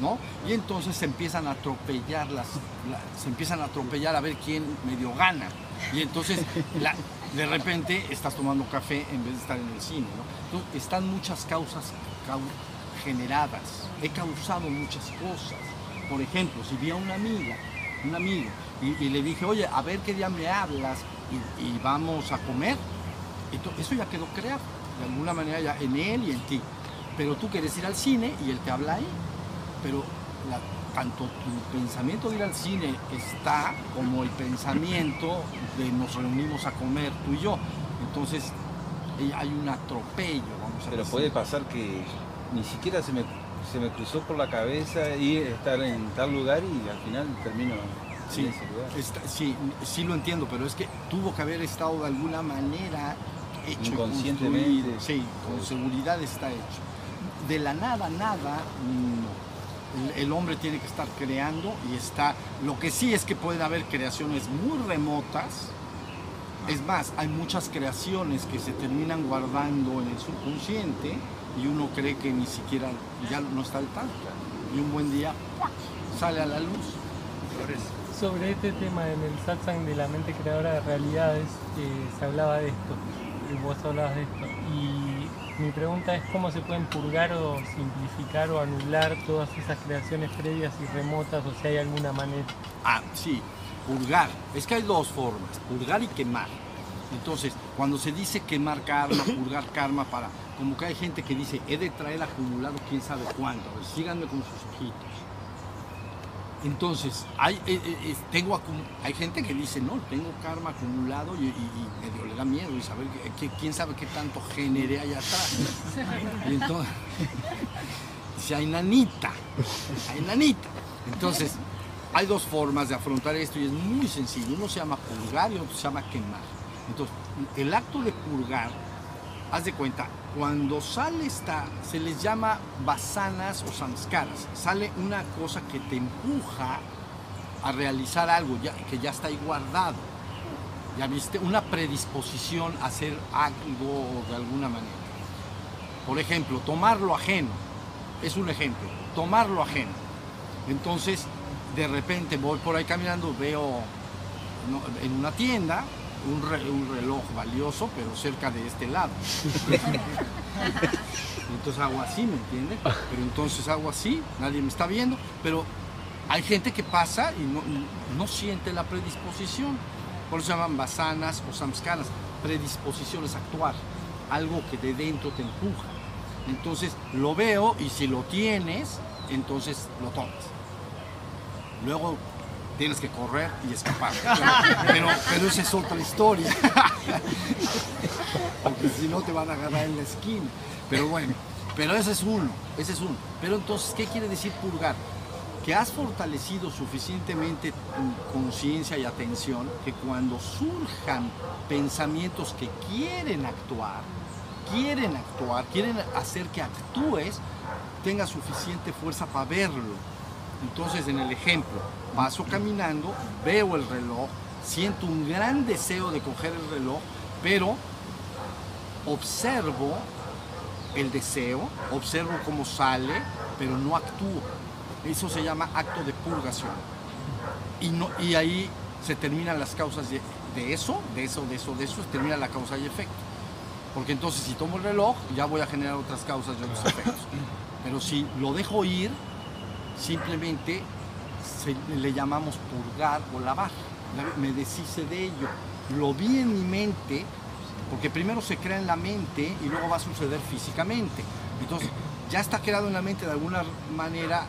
¿no? Y entonces se empiezan a atropellar las, la- se empiezan a atropellar a ver quién medio gana. Y entonces de repente estás tomando café en vez de estar en el cine, ¿no? Entonces, están muchas causas cau- generadas. He causado muchas cosas. Por ejemplo, si vi a una amiga, un amigo, y, le dije, oye, a ver qué día me hablas y vamos a comer, Eso ya quedó creado, de alguna manera ya en él y en ti. Pero tú quieres ir al cine y él te habla ahí. Pero la- tanto tu pensamiento de ir al cine está como el pensamiento de nos reunimos a comer tú y yo. Entonces eh, hay un atropello, vamos a Pero decir. puede pasar que ni siquiera se me, se me cruzó por la cabeza ir estar en tal lugar y al final termino Sí, en ese lugar. está- sí, sí lo entiendo, pero es que tuvo que haber estado de alguna manera hecho Inconscientemente. Sí, con seguridad está hecho. De la nada, nada, no. El, el hombre tiene que estar creando y está. Lo que sí es que pueden haber creaciones muy remotas. Es más, hay muchas creaciones que se terminan guardando en el subconsciente y uno cree que ni siquiera ya no está al tanto. Y un buen día sale a la luz. Sobre este tema en el satsang de la mente creadora de realidades eh, se hablaba de esto, y vos hablabas de esto. Y mi pregunta es cómo se pueden purgar o simplificar o anular todas esas creaciones previas y remotas o si hay alguna manera. Ah, sí, purgar. Es que hay dos formas, purgar y quemar. Entonces, cuando se dice quemar karma, purgar karma, para, como que hay gente que dice, he de traer acumulado quién sabe cuánto, a ver, síganme con sus ojitos. Entonces, hay, eh, eh, tengo hay gente que dice, no, tengo karma acumulado y, y- y le da miedo y saber quién sabe qué tanto generé allá atrás. Y entonces, dice, hay nanita, hay nanita. Entonces, hay dos formas de afrontar esto y es muy sencillo. Uno se llama purgar y otro se llama quemar. Entonces, el acto de purgar, haz de cuenta, cuando sale esta, se les llama basanas o samskaras. Sale una cosa que te empuja a realizar algo que ya está ahí guardado. Ya viste, una predisposición a hacer algo de alguna manera. Por ejemplo, tomar lo ajeno. Es un ejemplo. Tomar lo ajeno. Entonces, de repente voy por ahí caminando, veo en una tienda un, re- un reloj valioso, pero cerca de este lado. Entonces hago así, ¿me entiendes? Pero entonces hago así, nadie me está viendo, pero hay gente que pasa y no, no siente la predisposición. Por eso se llaman basanas o samskaras. Predisposición es actuar, algo que de dentro te empuja. Entonces lo veo y si lo tienes, entonces lo tomas. Luego tienes que correr y escapar. Pero, pero esa es otra historia. Porque si no te van a agarrar en la esquina. Pero bueno, pero ese es uno, ese es uno. Pero entonces, ¿qué quiere decir purgar? Que has fortalecido suficientemente tu conciencia y atención que cuando surjan pensamientos que quieren actuar, quieren actuar, quieren hacer que actúes, tengas suficiente fuerza para verlo. Entonces, en el ejemplo, paso caminando, veo el reloj, siento un gran deseo de coger el reloj, pero observo el deseo, observo cómo sale, pero no actúo. Eso se llama acto de purgación. Y, no, y ahí se terminan las causas de, de eso, de eso, de eso, de eso, se termina la causa y efecto. Porque entonces si tomo el reloj, ya voy a generar otras causas y otros efectos. Pero si lo dejo ir, simplemente se- le llamamos purgar o lavar. Me deshice de ello. Lo vi en mi mente, porque primero se crea en la mente y luego va a suceder físicamente. Entonces, ya está creado en la mente de alguna manera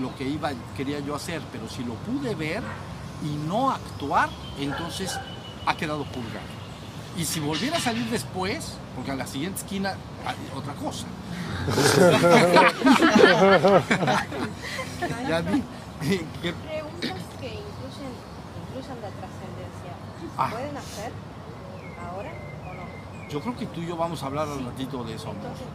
lo que iba, quería yo hacer, pero si lo pude ver y no actuar, entonces ha quedado purgado. Y si volviera a salir después, porque a la siguiente esquina hay otra cosa. ya vi que Preguntas que incluyen, incluyan la trascendencia. Ah. ¿Pueden hacer ahora o no? yo creo que tú y yo vamos a hablar al ratito de eso. Entonces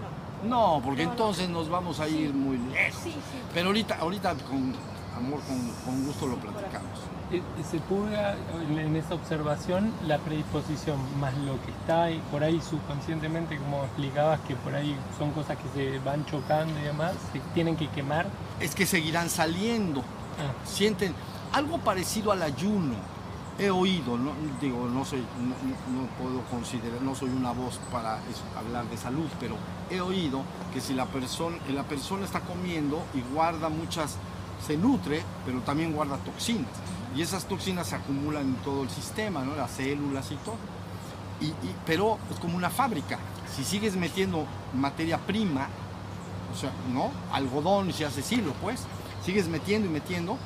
no. No, porque No, no. entonces nos vamos a ir muy lejos. Sí, sí. Pero ahorita, ahorita con amor, con, con gusto lo platicamos. Eh, Se purga en en esa observación la predisposición, más lo que está ahí, por ahí subconscientemente, como explicabas, que por ahí son cosas que se van chocando y demás, se tienen que quemar. Es que seguirán saliendo. Ah, sienten algo parecido al ayuno. He oído, no, digo, no soy, no, no- no puedo considerar, no soy una voz para eso, hablar de salud, pero he oído que si la persona, la persona está comiendo y guarda muchas, se nutre, pero también guarda toxinas. Y esas toxinas se acumulan en todo el sistema, ¿no? Las células y todo. Y, pero es como una fábrica. Si sigues metiendo materia prima, o sea, ¿no? Algodón y se hace hilo, pues. Sigues metiendo y metiendo,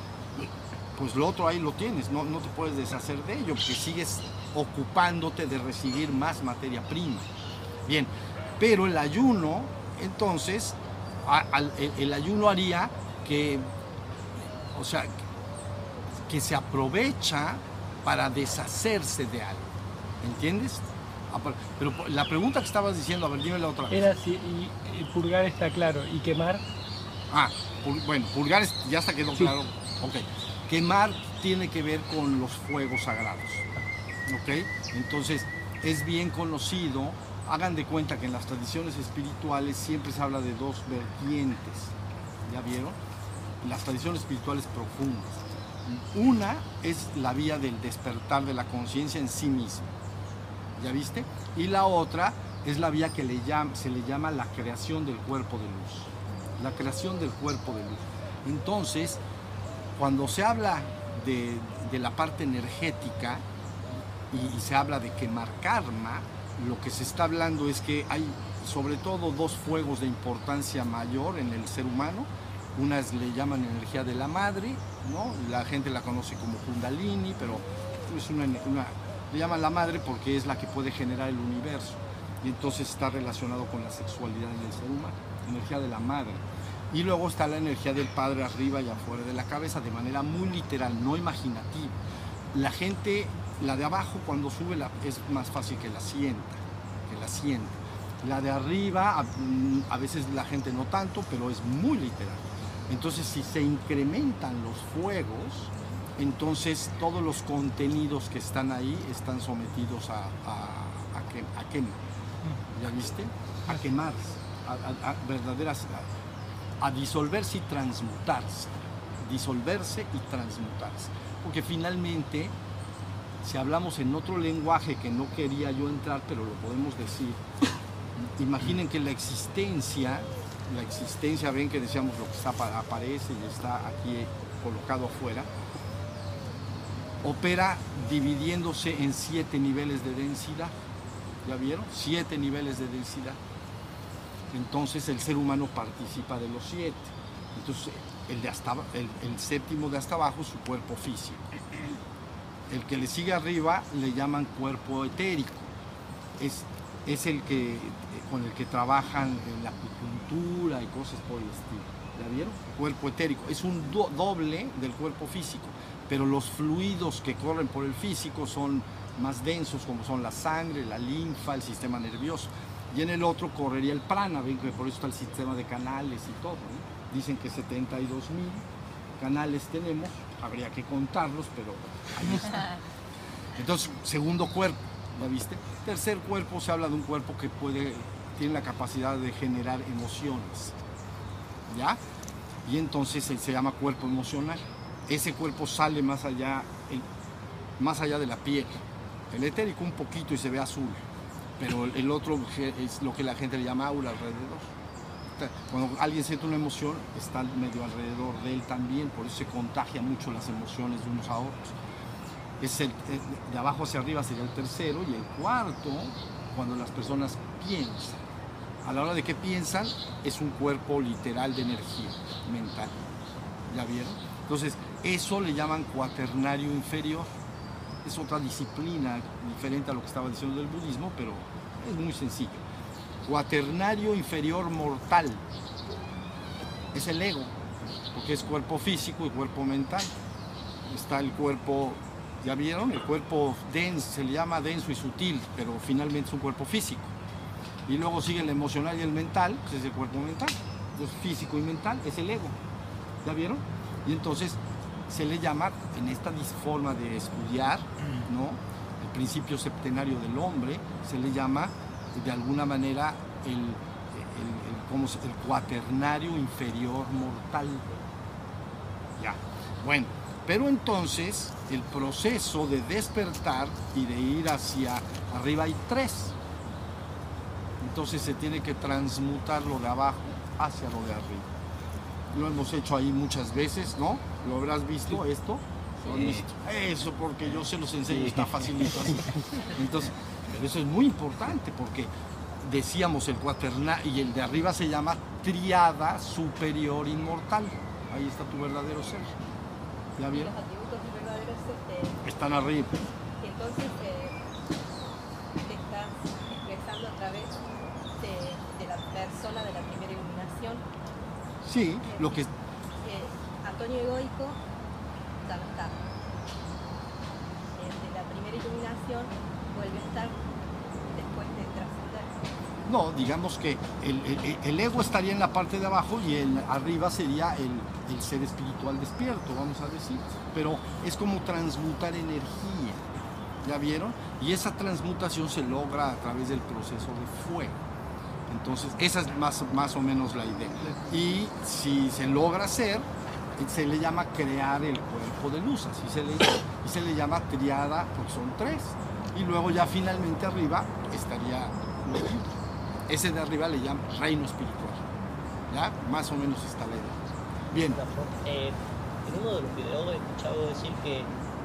pues lo otro ahí lo tienes, no, no te puedes deshacer de ello, porque sigues ocupándote de recibir más materia prima. Bien, pero el ayuno, entonces, el ayuno haría que, o sea, que se aprovecha para deshacerse de algo, ¿entiendes? Apar- Pero la pregunta que estabas diciendo, a ver, dímela otra vez. era así, y, y purgar está claro, y quemar, Ah, bueno, pulgar es- ya está quedó Sí. claro. Ok. Quemar tiene que ver con los fuegos sagrados. Ok. Entonces, es bien conocido. Hagan de cuenta que en las tradiciones espirituales siempre se habla de dos vertientes. ¿Ya vieron? Las tradiciones espirituales profundas. Una es la vía del despertar de la conciencia en sí misma. ¿Ya viste? Y la otra es la vía que se le llama la creación del cuerpo de luz. La creación del cuerpo de luz. Entonces, cuando se habla de, de la parte energética y, y se habla de quemar karma, lo que se está hablando es que hay sobre todo dos fuegos de importancia mayor en el ser humano. Una es, le llaman energía de la madre, ¿no? La gente la conoce como kundalini, pero es una, le llaman la madre porque es la que puede generar el universo. Y entonces está relacionado con la sexualidad en el ser humano, energía de la madre. Y luego está la energía del padre arriba y afuera de la cabeza, de manera muy literal, no imaginativa. La gente, la de abajo, cuando sube la- es más fácil que la sienta, que la sienta. La de arriba, a, mm, a veces la gente no tanto, pero es muy literal. Entonces, si se incrementan los fuegos, entonces todos los contenidos que están ahí están sometidos a, a, a que- a quema. ¿Ya viste? A quemarse, a, verdaderas, a disolverse y transmutarse. Disolverse y transmutarse. Porque finalmente, si hablamos en otro lenguaje que no quería yo entrar, pero lo podemos decir, imaginen que la existencia, la existencia, ven que decíamos lo que está, apa- aparece y está aquí colocado afuera, opera dividiéndose en siete niveles de densidad. ¿Ya vieron? Siete niveles de densidad. Entonces el ser humano participa de los siete. Entonces el, de hasta, el, séptimo de hasta abajo es su cuerpo físico. El que le sigue arriba le llaman cuerpo etérico. Es, es el que con el que trabajan en la y cosas por el estilo. ¿Ya vieron? Cuerpo etérico. Es un do- doble del cuerpo físico, pero los fluidos que corren por el físico son más densos, como son la sangre, la linfa, el sistema nervioso. Y en el otro correría el prana, ven que por eso está el sistema de canales y todo. Dicen que 72 mil canales tenemos, habría que contarlos, pero ahí está. Entonces, segundo cuerpo, ¿ya viste? Tercer cuerpo se habla de un cuerpo que puede tiene la capacidad de generar emociones. ¿Ya? Y entonces se, llama cuerpo emocional. Ese cuerpo sale más allá, más allá de la piel. El etérico un poquito y se ve azul, pero el- otro es lo que la gente le llama aura alrededor. Cuando alguien siente una emoción, está medio alrededor de él también, por eso se contagia mucho las emociones de unos a otros. Es el, de abajo hacia arriba sería el tercero y el cuarto, cuando las personas piensan. A la hora de que piensan, es un cuerpo literal de energía mental. ¿Ya vieron? Entonces, eso le llaman cuaternario inferior. Es otra disciplina diferente a lo que estaba diciendo del budismo, pero es muy sencillo. Cuaternario inferior mortal. Es el ego, porque es cuerpo físico y cuerpo mental. Está el cuerpo, ¿ya vieron? El cuerpo denso, se le llama denso y sutil, pero finalmente es un cuerpo físico. Y luego sigue el emocional y el mental, pues es el cuerpo mental. Entonces, físico y mental es el ego. ¿Ya vieron? Y entonces se le llama, en esta forma de estudiar, ¿no? El principio septenario del hombre, se le llama de alguna manera el, el- el- ¿cómo se- el cuaternario inferior mortal. Ya. Bueno, pero entonces el proceso de despertar y de ir hacia arriba hay tres. Entonces se tiene que transmutar lo de abajo hacia lo de arriba. Lo hemos hecho ahí muchas veces, ¿no? ¿Lo habrás visto esto? Eso, porque yo se los enseño, está facilito así. Entonces, pero eso es muy importante porque decíamos el cuaternario y el de arriba se llama triada superior inmortal. Ahí está tu verdadero ser. ¿Ya Los vieron? este, Están arriba. que entonces eh, te estás expresando a través de, de la persona de la primera iluminación. Sí, lo que Eh, Antonio Egoico ya no está. El de la primera iluminación vuelve a estar después de trascender. No, digamos que el, el- el ego estaría en la parte de abajo y el arriba sería el, el ser espiritual despierto, vamos a decir. Pero es como transmutar energía, ¿ya vieron? Y esa transmutación se logra a través del proceso de fuego. Entonces, esa es más, más o menos la idea. Y si se logra hacer, se le llama crear el cuerpo de luz, así se le, y se le llama triada, porque son tres. Y luego ya finalmente arriba estaría. Ese de arriba le llaman reino espiritual. ¿Ya? Más o menos está la idea. Bien, Eh, en uno de los videos he escuchado decir que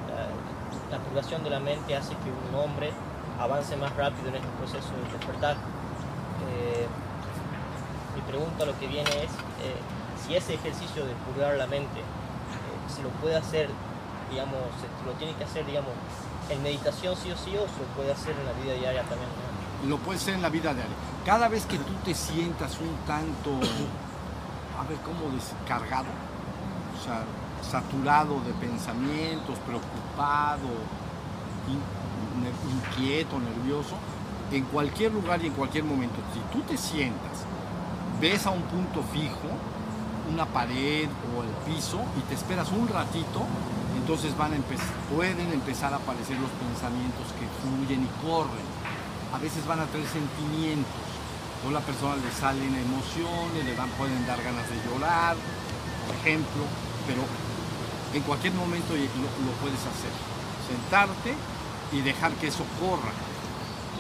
la, la purgación de la mente hace que un hombre avance más rápido en este proceso de despertar. Eh, mi pregunta lo que viene es eh, si ese ejercicio de purgar la mente eh, se lo puede hacer, digamos, se lo tiene que hacer, digamos, en meditación sí o sí o se lo puede hacer en la vida diaria también. lo puede ser en la vida diaria. Cada vez que tú te sientas un tanto, a ver, ¿cómo descargado? O sea, saturado de pensamientos, preocupado, inquieto, nervioso, en cualquier lugar y en cualquier momento, si tú te sientas, ves a un punto fijo, una pared o el piso y te esperas un ratito, entonces van a empe- pueden empezar a aparecer los pensamientos que fluyen y corren. A veces van a traer sentimientos. O la persona le salen emociones, le dan, pueden dar ganas de llorar, por ejemplo, pero en cualquier momento lo puedes hacer. Sentarte y dejar que eso corra.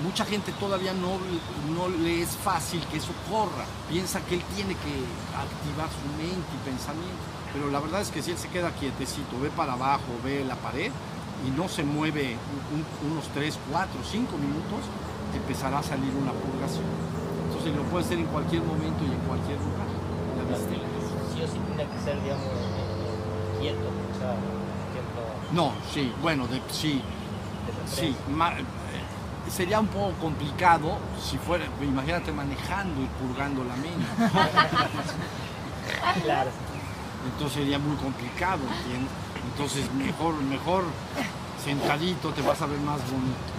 Mucha gente todavía no, no le es fácil que eso corra. Piensa que él tiene que activar su mente y pensamiento. Pero la verdad es que si él se queda quietecito, ve para abajo, ve la pared y no se mueve un- unos 3, 4, 5 minutos, empezará a salir una purgación. Entonces lo puede hacer en cualquier momento y en cualquier lugar. ¿Ya viste? Sí o sí tiene que ser, digamos, eh, quieto, o sea, No, sí, bueno, de- sí, Sí, ma- sería un poco complicado si fuera, imagínate manejando y purgando la mente. Claro. Entonces sería muy complicado, ¿entiendes? Entonces mejor, mejor sentadito te vas a ver más bonito.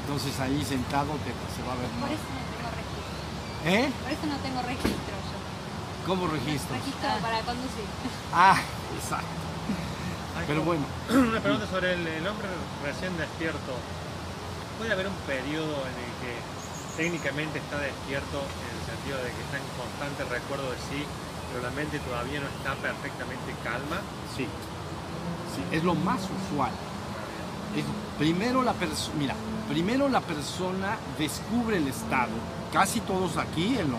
Entonces ahí sentado te, se va a ver Por más. eso no tengo registro. ¿Eh? Por eso no tengo registro yo. ¿Cómo registros? Registro para conducir. Ah, exacto. Pero bueno, Una pregunta sobre el, el hombre recién despierto. ¿Puede haber un periodo en el que técnicamente está despierto en el sentido de que está en constante recuerdo de sí, pero la mente todavía no está perfectamente calma. Sí, es lo más usual. Primero la mira, primero la persona descubre el estado. Casi todos aquí, el 98%,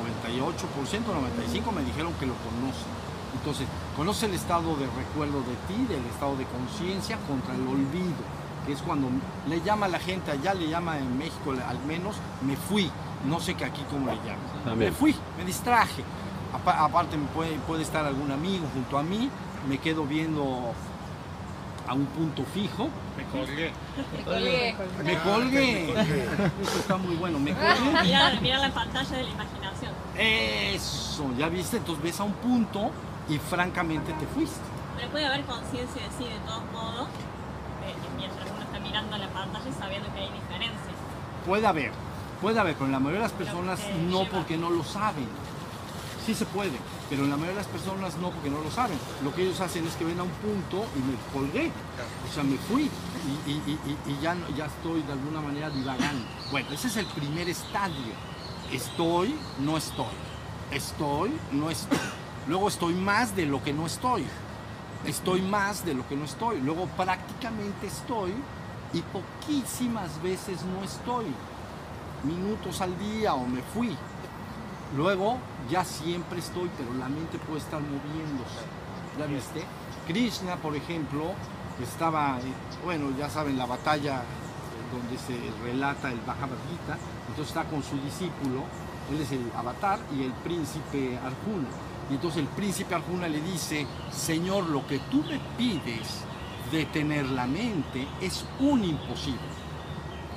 95% me dijeron que lo conocen. Entonces, conoce el estado de recuerdo de ti, del estado de conciencia contra el olvido, que es cuando le llama a la gente, allá le llama en México al menos, me fui. No sé que aquí cómo le llaman. Me fui, me distraje. Apa- aparte me puede, puede estar algún amigo junto a mí, me quedo viendo a un punto fijo. Me colgué. Me colgué. Me colgué. Eso está muy bueno. Me colgué. Mira, mira la pantalla de la imaginación. Eso, ya viste. Entonces ves a un punto y francamente te fuiste. Pero puede haber conciencia de sí de todos modos, eh, mientras uno está mirando la pantalla y sabiendo que hay diferencias. Puede haber, puede haber, pero en la mayoría de las personas no lleva. porque no lo saben. Sí se puede, pero en la mayoría de las personas no porque no lo saben. Lo que ellos hacen es que ven a un punto y me colgué. O sea, me fui y, y- y- y- ya, ya estoy de alguna manera divagando. Bueno, ese es el primer estadio. Estoy, no estoy. Estoy, no estoy. Luego estoy más de lo que no estoy. Estoy más de lo que no estoy. Luego prácticamente estoy y poquísimas veces no estoy. Minutos al día o me fui. Luego ya siempre estoy, pero la mente puede estar moviéndose. ¿Ya viste? Krishna, por ejemplo, estaba, eh, bueno, ya saben, la batalla eh, donde se relata el Bhagavad Gita, entonces está con su discípulo, él es el avatar y el príncipe Arjuna. Y entonces el príncipe Arjuna le dice, Señor, lo que tú me pides de tener la mente es un imposible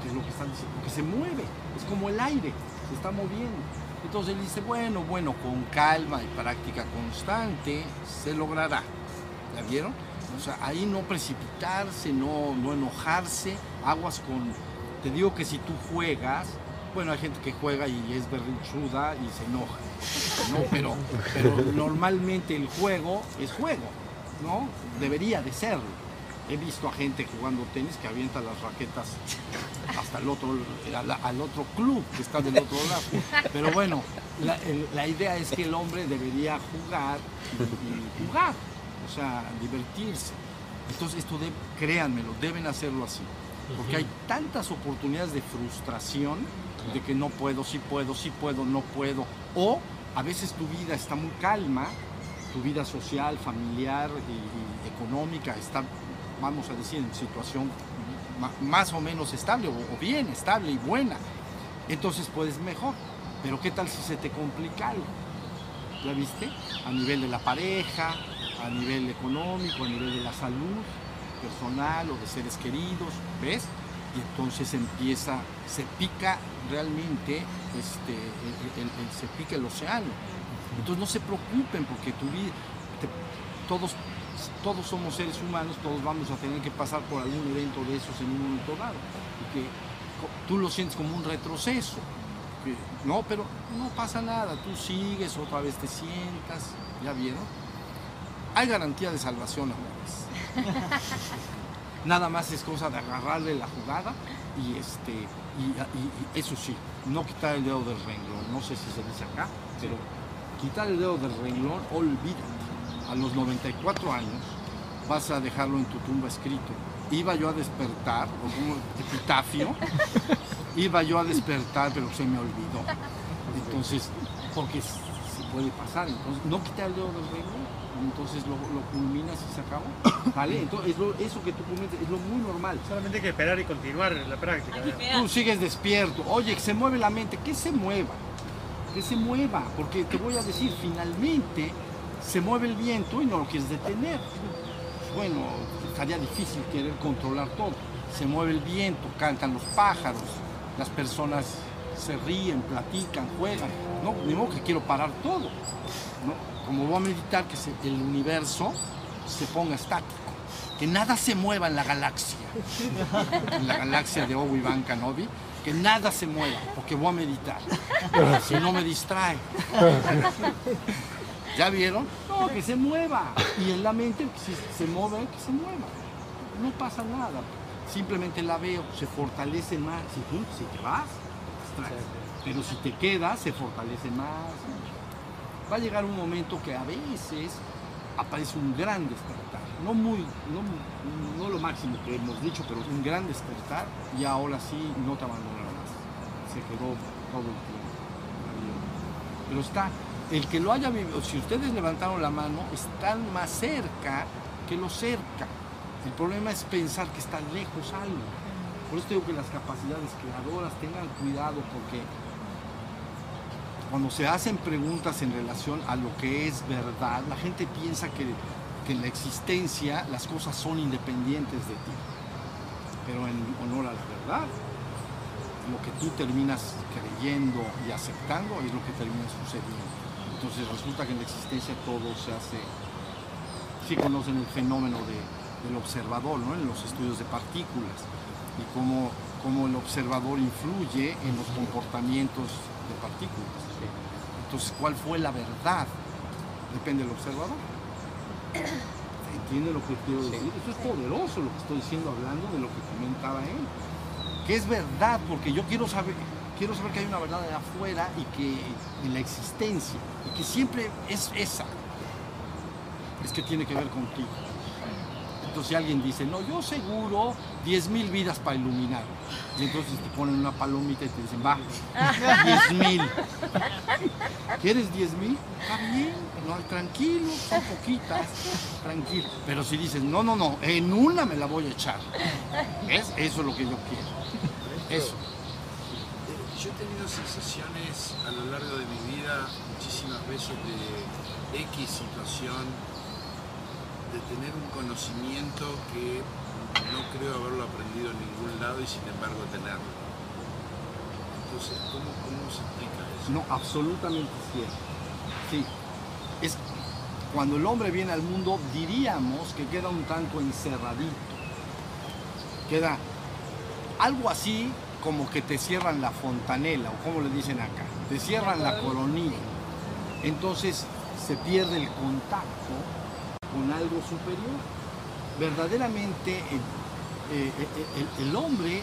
que es lo que están diciendo, que se mueve, es como el aire, se está moviendo. Entonces él dice, bueno, bueno, con calma y práctica constante se logrará. ¿Ya vieron? O sea, ahí no precipitarse, no, no enojarse, aguas con... Te digo que si tú juegas, bueno, hay gente que juega y es berrinchuda y se enoja, ¿no? Pero, pero normalmente el juego es juego, ¿no? Debería de serlo. He visto a gente jugando tenis que avienta las raquetas hasta el otro, al, al otro club que está del otro lado. Pero bueno, la, el- la idea es que el hombre debería jugar y, y jugar, o sea, divertirse. Entonces esto, de, créanmelo, deben hacerlo así. Porque hay tantas oportunidades de frustración, de que no puedo, sí puedo, sí puedo, no puedo. O a veces tu vida está muy calma, tu vida social, familiar y, y económica está, vamos a decir, en situación más o menos estable o, bien estable y buena. Entonces puedes mejor. Pero ¿qué tal si se te complica algo? ¿Ya viste? A nivel de la pareja, a nivel económico, a nivel de la salud personal o de seres queridos, ¿ves? Y entonces empieza, se pica realmente, este, el- se pica el océano. Entonces no se preocupen porque tu vida, todos, todos somos seres humanos, todos vamos a tener que pasar por algún evento de esos en un momento dado. Y que tú lo sientes como un retroceso. que no, pero no pasa nada, tú sigues, otra vez te sientas, ¿ya vieron? Hay garantía de salvación, amores. Nada más es cosa de agarrarle la jugada y este y, y- y eso sí, no quitar el dedo del renglón, no sé si se dice acá, pero quitar el dedo del renglón, olvídate. A los 94 años vas a dejarlo en tu tumba escrito. Iba yo a despertar, o como epitafio, iba yo a despertar, pero se me olvidó. Entonces, porque se puede pasar, entonces no quitar el dedo del renglón, entonces lo, lo culminas y se acabó. ¿Vale? Entonces, es lo- eso que tú comentas es lo muy normal. Solamente hay que esperar y continuar la práctica. Tú sigues despierto. Oye, que se mueve la mente, que se mueva. Que se mueva. Porque te voy a decir, finalmente se mueve el viento y no lo quieres detener. Bueno, estaría difícil querer controlar todo. Se mueve el viento, cantan los pájaros, las personas se ríen, platican, juegan. No, ni modo que quiero parar todo. ¿no? Como voy a meditar que se- el universo se ponga estático. Que nada se mueva en la galaxia en la galaxia de Obi-Wan Kenobi, que nada se mueva, porque voy a meditar. Si no me distrae. ¿Ya vieron? No, que se mueva. Y en la mente, si se mueve, que se mueva. No pasa nada. Simplemente la veo, se fortalece más. Si tú, si te vas. Pero si te quedas, se fortalece más. Va a llegar un momento que a veces aparece un gran despertar. No muy, no, no lo máximo que hemos dicho, pero un gran despertar y ahora sí no te abandonará más. Se quedó todo el tiempo. Pero está, el que lo haya vivido, si ustedes levantaron la mano, están más cerca que lo cerca. El problema es pensar que está lejos algo. Por eso digo que las capacidades creadoras tengan cuidado porque cuando se hacen preguntas en relación a lo que es verdad, la gente piensa que, que en la existencia las cosas son independientes de ti. Pero en honor a la verdad, lo que tú terminas creyendo y aceptando es lo que termina sucediendo. Entonces resulta que en la existencia todo se hace, sí conocen el fenómeno de, del observador, ¿no? en los estudios de partículas, y cómo, cómo el observador influye en los comportamientos de partículas. Entonces, ¿cuál fue la verdad? Depende del observador. ¿Entiende lo que quiero decir? Eso es poderoso lo que estoy diciendo hablando de lo que comentaba él. Que es verdad, porque yo quiero saber, quiero saber que hay una verdad de afuera y que en la existencia, y que siempre es esa. Es que tiene que ver contigo. Entonces si alguien dice, no, yo seguro 10.000 vidas para iluminar. Y entonces te ponen una palomita y te dicen, va, 10.000. ¿Quieres 10.000? Está bien, no, tranquilo, son poquitas, tranquilo. Pero si dices, no, no, no, en una me la voy a echar. ¿Ves? Eso es lo que yo quiero. Eso. He tenido sensaciones a lo largo de mi vida muchísimas veces de X situación, de tener un conocimiento que no creo haberlo aprendido en ningún lado y sin embargo tenerlo. Entonces, ¿cómo, cómo se explica eso? No, absolutamente cierto. Sí. Es, cuando el hombre viene al mundo, diríamos que queda un tanto encerradito. Queda algo así como que te cierran la fontanela, o como le dicen acá, te cierran la coronilla. Entonces se pierde el contacto con algo superior. Verdaderamente el, eh, el- el hombre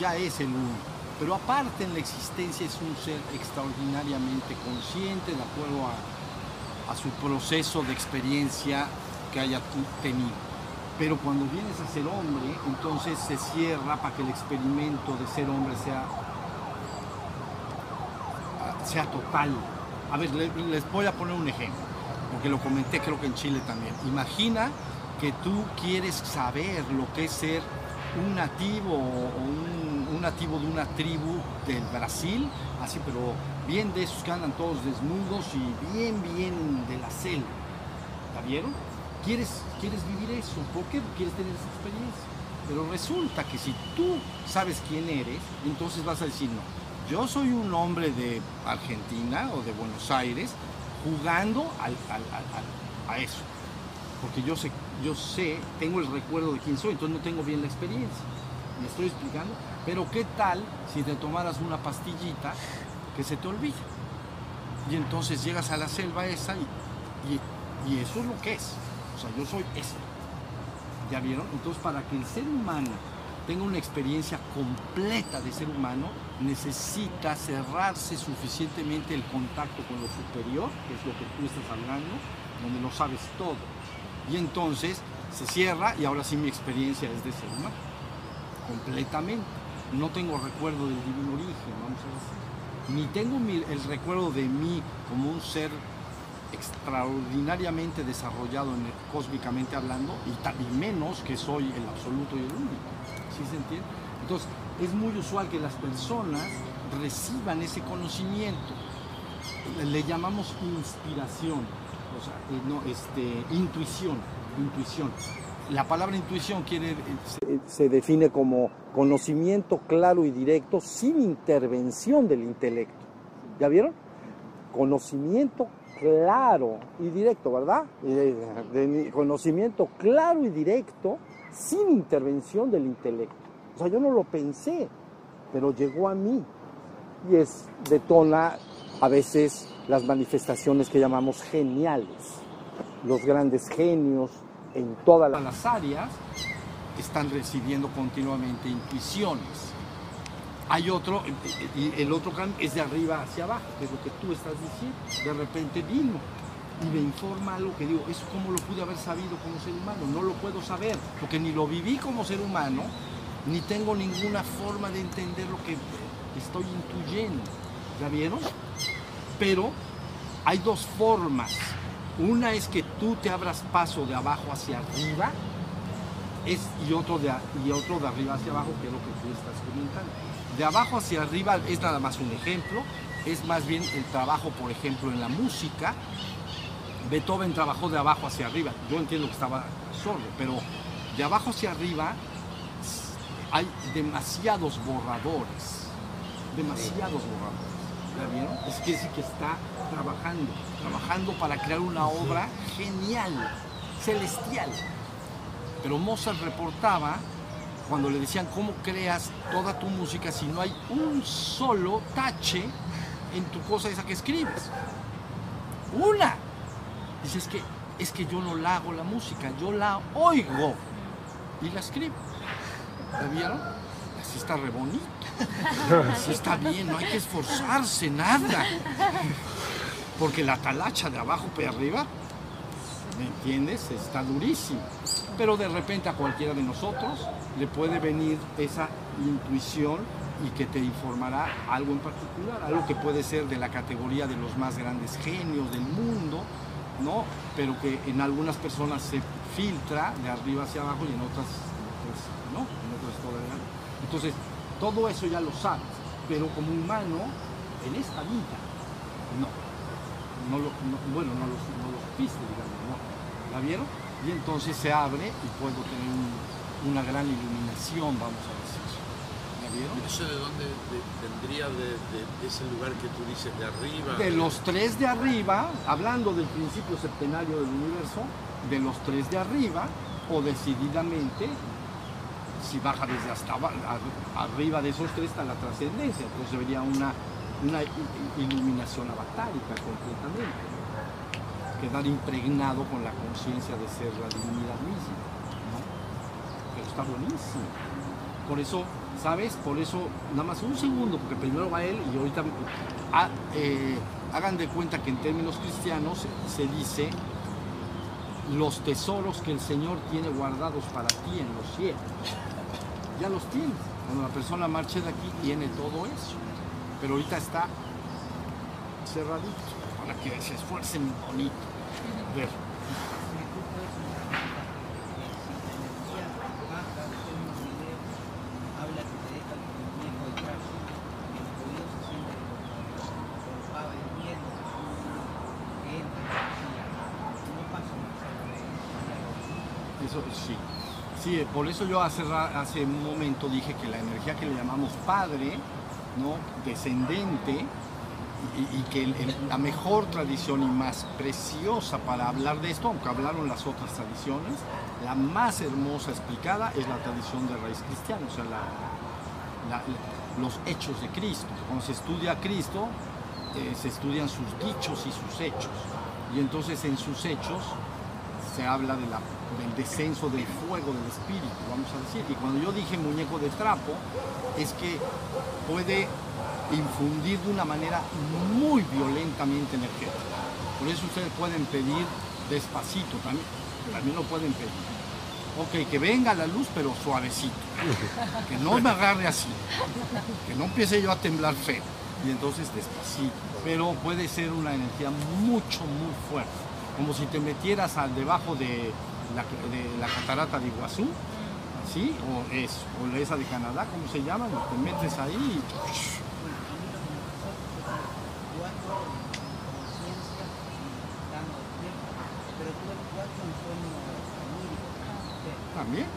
ya es el uno, pero aparte en la existencia es un ser extraordinariamente consciente de acuerdo a, su proceso de experiencia que haya tenido. Pero cuando vienes a ser hombre, entonces se cierra para que el experimento de ser hombre sea, sea total. A ver, le- les voy a poner un ejemplo, porque lo comenté creo que en Chile también. Imagina que tú quieres saber lo que es ser un nativo o un, un nativo de una tribu del Brasil, así, pero bien de esos que andan todos desnudos y bien, bien de la selva. ¿La vieron? ¿Quieres, quieres vivir eso? ¿Por qué quieres tener esa experiencia? Pero resulta que si tú sabes quién eres, entonces vas a decir, no, yo soy un hombre de Argentina o de Buenos Aires jugando a eso. Porque yo sé, yo sé, tengo el recuerdo de quién soy, entonces no tengo bien la experiencia. ¿Me estoy explicando? Pero ¿qué tal si te tomaras una pastillita que se te olvida? Y entonces llegas a la selva esa y- y eso es lo que es. O sea, yo soy esto. ¿Ya vieron? Entonces, para que el ser humano tenga una experiencia completa de ser humano, necesita cerrarse suficientemente el contacto con lo superior, que es lo que tú estás hablando, donde lo sabes todo. Y entonces se cierra y ahora sí mi experiencia es de ser humano, completamente. No tengo recuerdo del divino origen, vamos a decir. Ni tengo el recuerdo de mí como un ser extraordinariamente desarrollado en cósmicamente hablando y también menos que soy el absoluto y el único. ¿Sí se entiende? Entonces, es muy usual que las personas reciban ese conocimiento. Le, llamamos inspiración, o sea, eh, no, este, intuición, intuición. La palabra intuición quiere, eh, se, se define como conocimiento claro y directo sin intervención del intelecto. ¿Ya vieron? conocimiento claro y directo, ¿verdad? De conocimiento claro y directo sin intervención del intelecto. O sea, yo no lo pensé, pero llegó a mí y es detona a veces las manifestaciones que llamamos geniales. Los grandes genios en todas las áreas están recibiendo continuamente intuiciones. Hay otro, y el otro cambio es de arriba hacia abajo, que es lo que tú estás diciendo. De repente vino y me informa algo que digo, eso cómo lo pude haber sabido como ser humano, no lo puedo saber, porque ni lo viví como ser humano, ni tengo ninguna forma de entender lo que estoy intuyendo. ¿Ya vieron? Pero hay dos formas. Una es que tú te abras paso de abajo hacia arriba es, y, otro de, y otro de arriba hacia abajo, que es lo que tú estás comentando. De abajo hacia arriba es nada más un ejemplo, es más bien el trabajo, por ejemplo, en la música. Beethoven trabajó de abajo hacia arriba. Yo entiendo que estaba sordo, pero de abajo hacia arriba hay demasiados borradores. Demasiados borradores. ¿Ya vieron? Es que sí que está trabajando, trabajando para crear una obra genial, celestial. Pero Mozart reportaba cuando le decían cómo creas toda tu música si no hay un solo tache en tu cosa esa que escribes. Una. Dice, es que, es que yo no la hago la música, yo la oigo y la escribo. ¿La vieron? Así está re bonito. Así está bien, no hay que esforzarse, nada. Porque la talacha de abajo para arriba, ¿me entiendes? Está durísimo. Pero de repente a cualquiera de nosotros le puede venir esa intuición y que te informará algo en particular, algo que puede ser de la categoría de los más grandes genios del mundo, ¿no? Pero que en algunas personas se filtra de arriba hacia abajo y en otras, pues, ¿no? En otras todavía. Entonces, todo eso ya lo sabes, pero como humano, en esta vida, no. No lo, no- bueno, no lo, supiste, digamos. ¿La vieron? Y entonces se abre y puedo tener un- una gran iluminación, vamos a decir. ¿La vieron? ¿Eso de dónde de- vendría de, de- de ese lugar que tú dices de arriba? De los tres de arriba, hablando del principio septenario del universo, de los tres de arriba, o decididamente, si baja desde hasta arriba de esos tres está la trascendencia, entonces vería una, una iluminación avatárica completamente. Quedar impregnado con la conciencia de ser la divinidad misma. ¿no? Pero está buenísimo. Por eso, ¿sabes? Por eso, nada más un segundo, porque primero va él y ahorita ah, eh, hagan de cuenta que en términos cristianos se dice los tesoros que el Señor tiene guardados para ti en los cielos. Ya los tienes. Cuando la persona marche de aquí tiene todo eso. Pero ahorita está cerradito para que se esfuercen bonito. Ver. pasa más Eso sí. Sí, por eso yo hace, hace un momento dije que la energía que le llamamos padre, ¿no? descendente, y, que la mejor tradición y más preciosa para hablar de esto, aunque hablaron las otras tradiciones, la más hermosa explicada es la tradición de raíz cristiana, o sea, los hechos de Cristo. Cuando se estudia a Cristo, eh, se estudian sus dichos y sus hechos. Y entonces en sus hechos se habla de la- del descenso del fuego del espíritu, vamos a decir. Y cuando yo dije muñeco de trapo, es que puede infundir de una manera muy violentamente energética. Por eso ustedes pueden pedir despacito, también, también lo pueden pedir. Ok, que venga la luz, pero suavecito. Que no me agarre así. Que no empiece yo a temblar feo. Y entonces despacito. Pero puede ser una energía mucho, muy fuerte. Como si te metieras al debajo de la, catarata de Iguazú. ¿Sí? O, es, o esa de Canadá, ¿cómo se llama? Te metes ahí y... cuatro conciencia y estando despierto, pero tuve cuatro en sueño onírico, ¿viste? También. Y después tuve una novena, pero esa fue diferente porque como que fui tomado como uno de los últimos videos. Usted dice que te toma como la tecnología y te llena, Ujú. y no lo sé comprender porque no, no fue como un viaje astral que tuve un-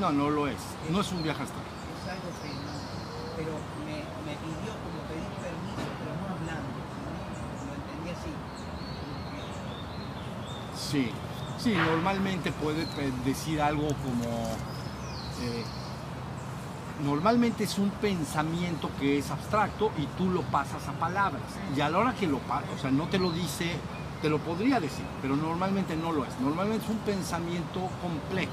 No, no lo es. No es un viaje astral. es algo que no, pero me, pidió como pedir permiso, pero no hablando, lo entendí así. Sí, sí, normalmente puede decir algo como, eh, normalmente es un pensamiento que es abstracto y tú lo pasas a palabras. Y a la hora que lo pasas, o sea, no te lo dice, te lo podría decir, pero normalmente no lo es. Normalmente es un pensamiento completo.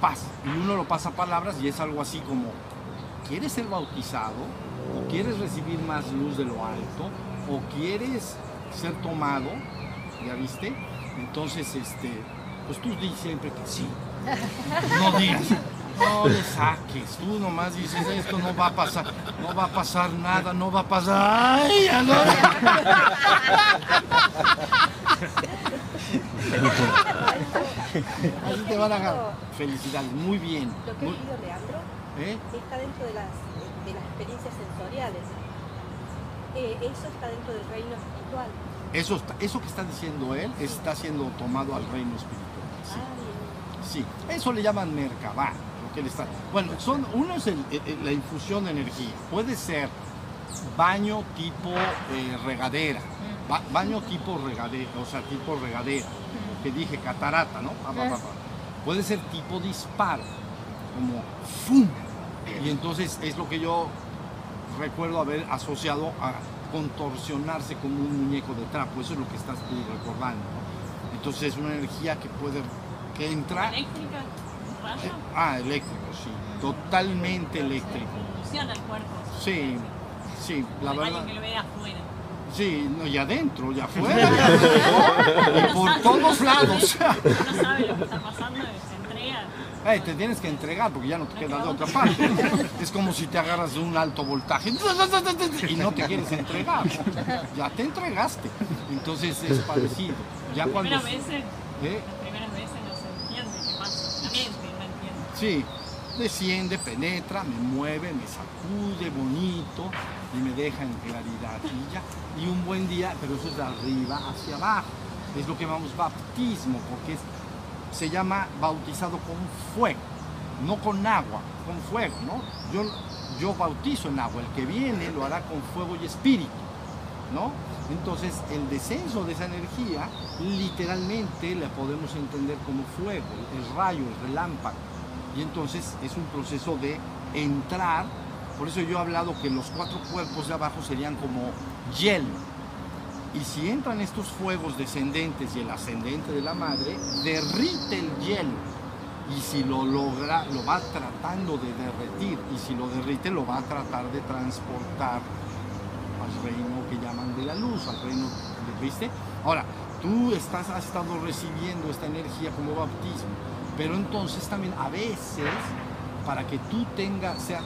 Pasa. Y uno lo pasa a palabras y es algo así como, ¿quieres ser bautizado? ¿O quieres recibir más luz de lo alto? ¿O quieres ser tomado? ¿Ya viste? Entonces, este, pues tú di siempre que sí. No digas, no le saques, tú nomás dices esto no va a pasar, no va a pasar nada, no va a pasar. ¡Ay, ya no! Así te van a ganar. Felicidades, muy bien. Lo que Muy- he leído Leandro ¿eh? está dentro de las, de las experiencias sensoriales. Eh, eso está dentro del reino espiritual. Eso, eso que está diciendo él está siendo tomado al reino espiritual. Sí. Sí, eso le llaman Merkabah. Lo que él está. Bueno, son, uno es el- el- la infusión de energía. Puede ser baño tipo eh, regadera, ba- baño tipo regadera, o sea, tipo regadera, que dije catarata, ¿no? Pa, pa, pa, pa. Puede ser tipo disparo, como ¡fum! Y entonces es lo que yo recuerdo haber asociado a contorsionarse como un muñeco de trapo. Eso es lo que estás tú recordando. ¿no? Entonces es una energía que puede que entra Eléctrica, eh, Ah, eléctrico, sí. Totalmente eléctrico. funciona el cuerpo. Sí, sí, la verdad. que lo ve afuera. Sí, no, y adentro, y afuera, y alrededor, y por todos lados. No sabe lo que está pasando, se entrega. Te tienes que entregar porque ya no te queda de otra parte. Es como si te agarras de un alto voltaje y no te quieres entregar. Ya te entregaste. Entonces es parecido. Ya Las cuando. primeras veces, ¿eh? las primeras veces no se entiende qué pasa. La mente no entiende. Sí, desciende, penetra, me mueve, me sacude bonito y me deja en claridad. Y, ya, y un buen día, pero eso es de arriba hacia abajo. Es lo que llamamos bautismo, porque es- se llama bautizado con fuego, no con agua, con fuego, ¿no? Yo, yo bautizo en agua, el que viene lo hará con fuego y espíritu, ¿no? Entonces, el descenso de esa energía, literalmente la podemos entender como fuego, el rayo, el relámpago. Y entonces es un proceso de entrar, por eso yo he hablado que los cuatro cuerpos de abajo serían como hielo. Y si entran estos fuegos descendentes y el ascendente de la madre, derrite el hielo. Y si lo logra, lo va tratando de derretir. Y si lo derrite, lo va a tratar de transportar al reino que llaman de la luz, al reino, ¿viste? Ahora, tú estás, has estado recibiendo esta energía como bautismo, pero entonces también a veces, para que tú tengas, sea,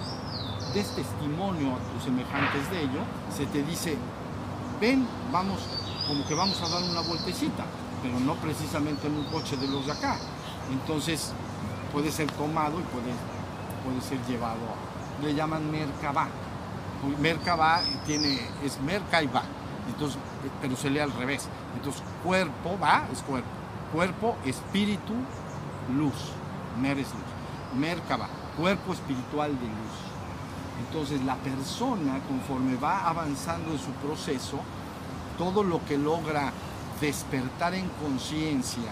des testimonio a tus semejantes de ello, se te dice, ven, vamos, como que vamos a dar una vueltecita, pero no precisamente en un coche de los de acá. Entonces puede ser tomado y puede, puede ser llevado le llaman Merkabah. Merkabah tiene, es Merka y va, entonces, pero se lee al revés. Entonces cuerpo, va, es cuerpo, cuerpo, espíritu, luz, Mer es luz, cuerpo espiritual de luz. Entonces la persona conforme va avanzando en su proceso, todo lo que logra despertar en conciencia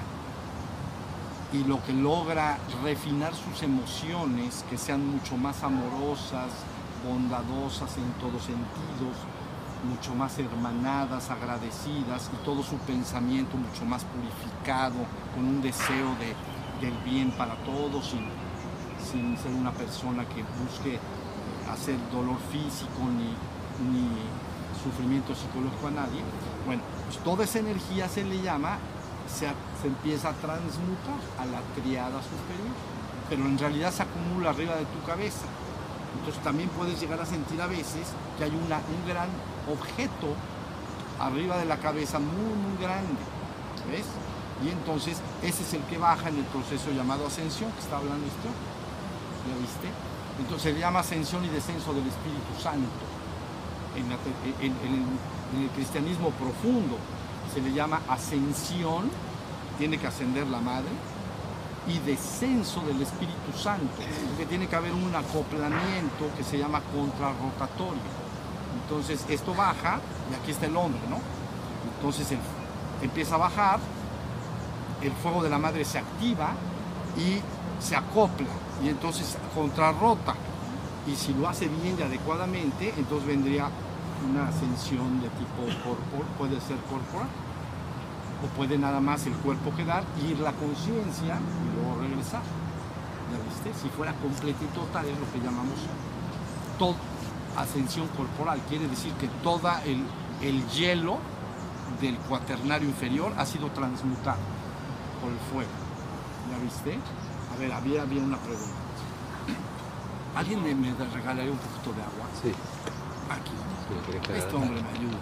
y lo que logra refinar sus emociones, que sean mucho más amorosas, bondadosas en todos sentidos, mucho más hermanadas, agradecidas y todo su pensamiento mucho más purificado, con un deseo de, del bien para todos, sin, sin ser una persona que busque hacer dolor físico ni, ni sufrimiento psicológico a nadie. Bueno, pues toda esa energía se le llama, se, se empieza a transmutar a la triada superior, pero en realidad se acumula arriba de tu cabeza. Entonces también puedes llegar a sentir a veces que hay una, un gran objeto arriba de la cabeza muy, muy grande. ¿Ves? Y entonces ese es el que baja en el proceso llamado ascensión, que está hablando esto. ¿Ya viste? Entonces se llama ascensión y descenso del Espíritu Santo. En, el cristianismo profundo se le llama ascensión, tiene que ascender la madre, y descenso del Espíritu Santo, porque tiene que haber un acoplamiento que se llama contrarrotatorio. Entonces esto baja, y aquí está el hombre, ¿no? Entonces el- empieza a bajar, el fuego de la madre se activa y se acopla, y entonces contrarrota, Y si lo hace bien y adecuadamente, entonces vendría una ascensión de tipo corporal, puede ser corporal, o puede nada más el cuerpo quedar, ir la conciencia y luego regresar. ¿Ya viste? Si fuera completa y total es lo que llamamos todo, ascensión corporal. Quiere decir que todo el, el hielo del cuaternario inferior ha sido transmutado por el fuego. ¿Ya viste? A ver, había, había una pregunta. ¿Alguien me, me regalaría un poquito de agua? Sí. Aquí. sí, Este hombre me ayuda.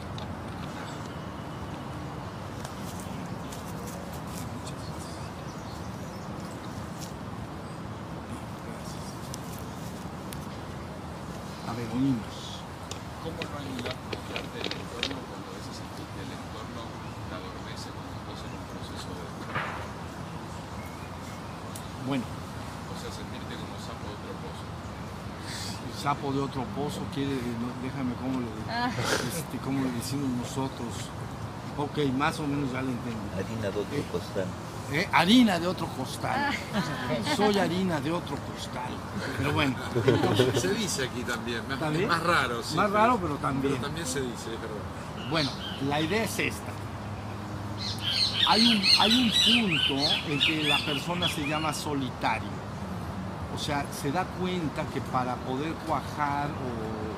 Muchas gracias. Bien, gracias. A ver, oímos. ¿Cómo no ayudar a confiarte del entorno cuando a veces sentís que el entorno te adormece cuando estás en un proceso de... Bueno, O sea, sentirte como sapo de otro pozo. el sapo de otro pozo quiere, no, déjame cómo le, este, cómo le decimos nosotros. Ok, más o menos ya le entiendo. Harina de otro Eh. costal. ¿Eh? Harina de otro costal. Soy harina de otro costal. Pero bueno, entonces, Se dice aquí también, más, ¿También? más raro, sí. Más raro, pero también. Pero también se dice, es verdad. Bueno, la idea es esta. Hay un, hay un punto en que la persona se llama solitario. O sea, se da cuenta que para poder cuajar o,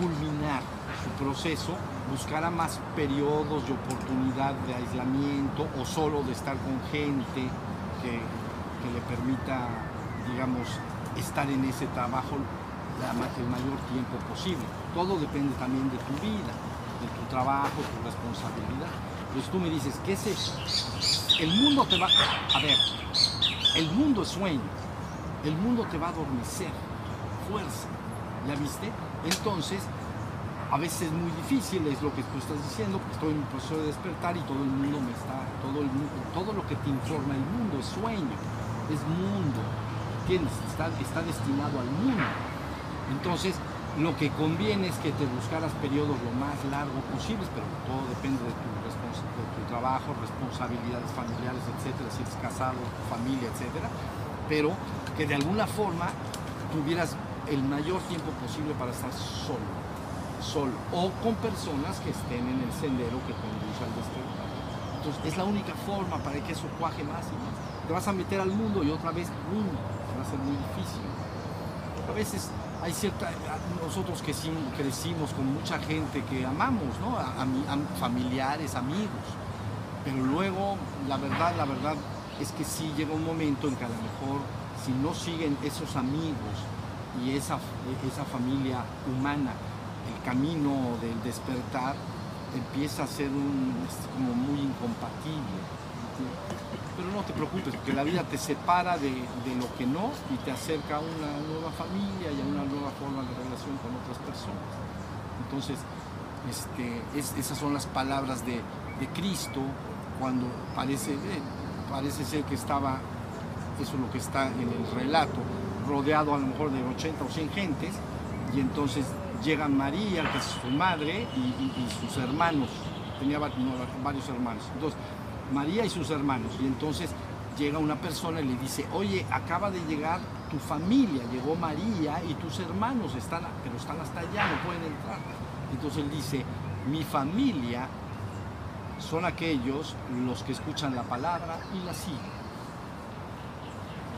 culminar su proceso, buscará más periodos de oportunidad de aislamiento o solo de estar con gente que, le permita, digamos, estar en ese trabajo el mayor tiempo posible. Todo depende también de tu vida, de tu trabajo, tu responsabilidad. Entonces tú me dices, ¿qué es eso? El mundo te va... A ver, el mundo es sueño. El mundo te va a adormecer. Fuerza. ¿Ya viste? Entonces, a veces es muy difícil, es lo que tú estás diciendo, porque estoy en un proceso de despertar y todo el mundo me está, todo, el, mu- todo lo que te informa el mundo es sueño, es mundo, ¿entiendes? Está, destinado al mundo. Entonces, lo que conviene es que te buscaras periodos lo más largo posibles, pero todo depende de tu, trabajo, responsabilidades familiares, etcétera, si eres casado, familia, etcétera, pero que de alguna forma tuvieras el mayor tiempo posible para estar solo, solo, o con personas que estén en el sendero que conduce al despertar. Entonces, es la única forma para que eso cuaje más y más. Te vas a meter al mundo y otra vez, ¡pum! va a ser muy difícil. A veces hay cierta, nosotros que sí crecimos con mucha gente que amamos, ¿no? A- am- familiares, amigos. Pero luego, la verdad, la verdad es que sí llega un momento en que a lo mejor, si no siguen esos amigos y esa, esa familia humana, el camino del despertar empieza a ser un, es como muy incompatible. Pero no te preocupes, porque la vida te separa de, de lo que no y te acerca a una nueva familia y a una nueva forma de relación con otras personas. Entonces, este, es- esas son las palabras de, de Cristo cuando parece, eh, parece ser que estaba, eso es lo que está en el relato, rodeado a lo mejor de 80 o 100 gentes, y entonces llega María, que es su madre, y, y- sus hermanos, tenía varios hermanos. Entonces, María y sus hermanos, y entonces llega una persona y le dice, oye, acaba de llegar tu familia, llegó María y tus hermanos están, pero están hasta allá, no pueden entrar. Entonces él dice, mi familia son aquellos los que escuchan la palabra y la siguen.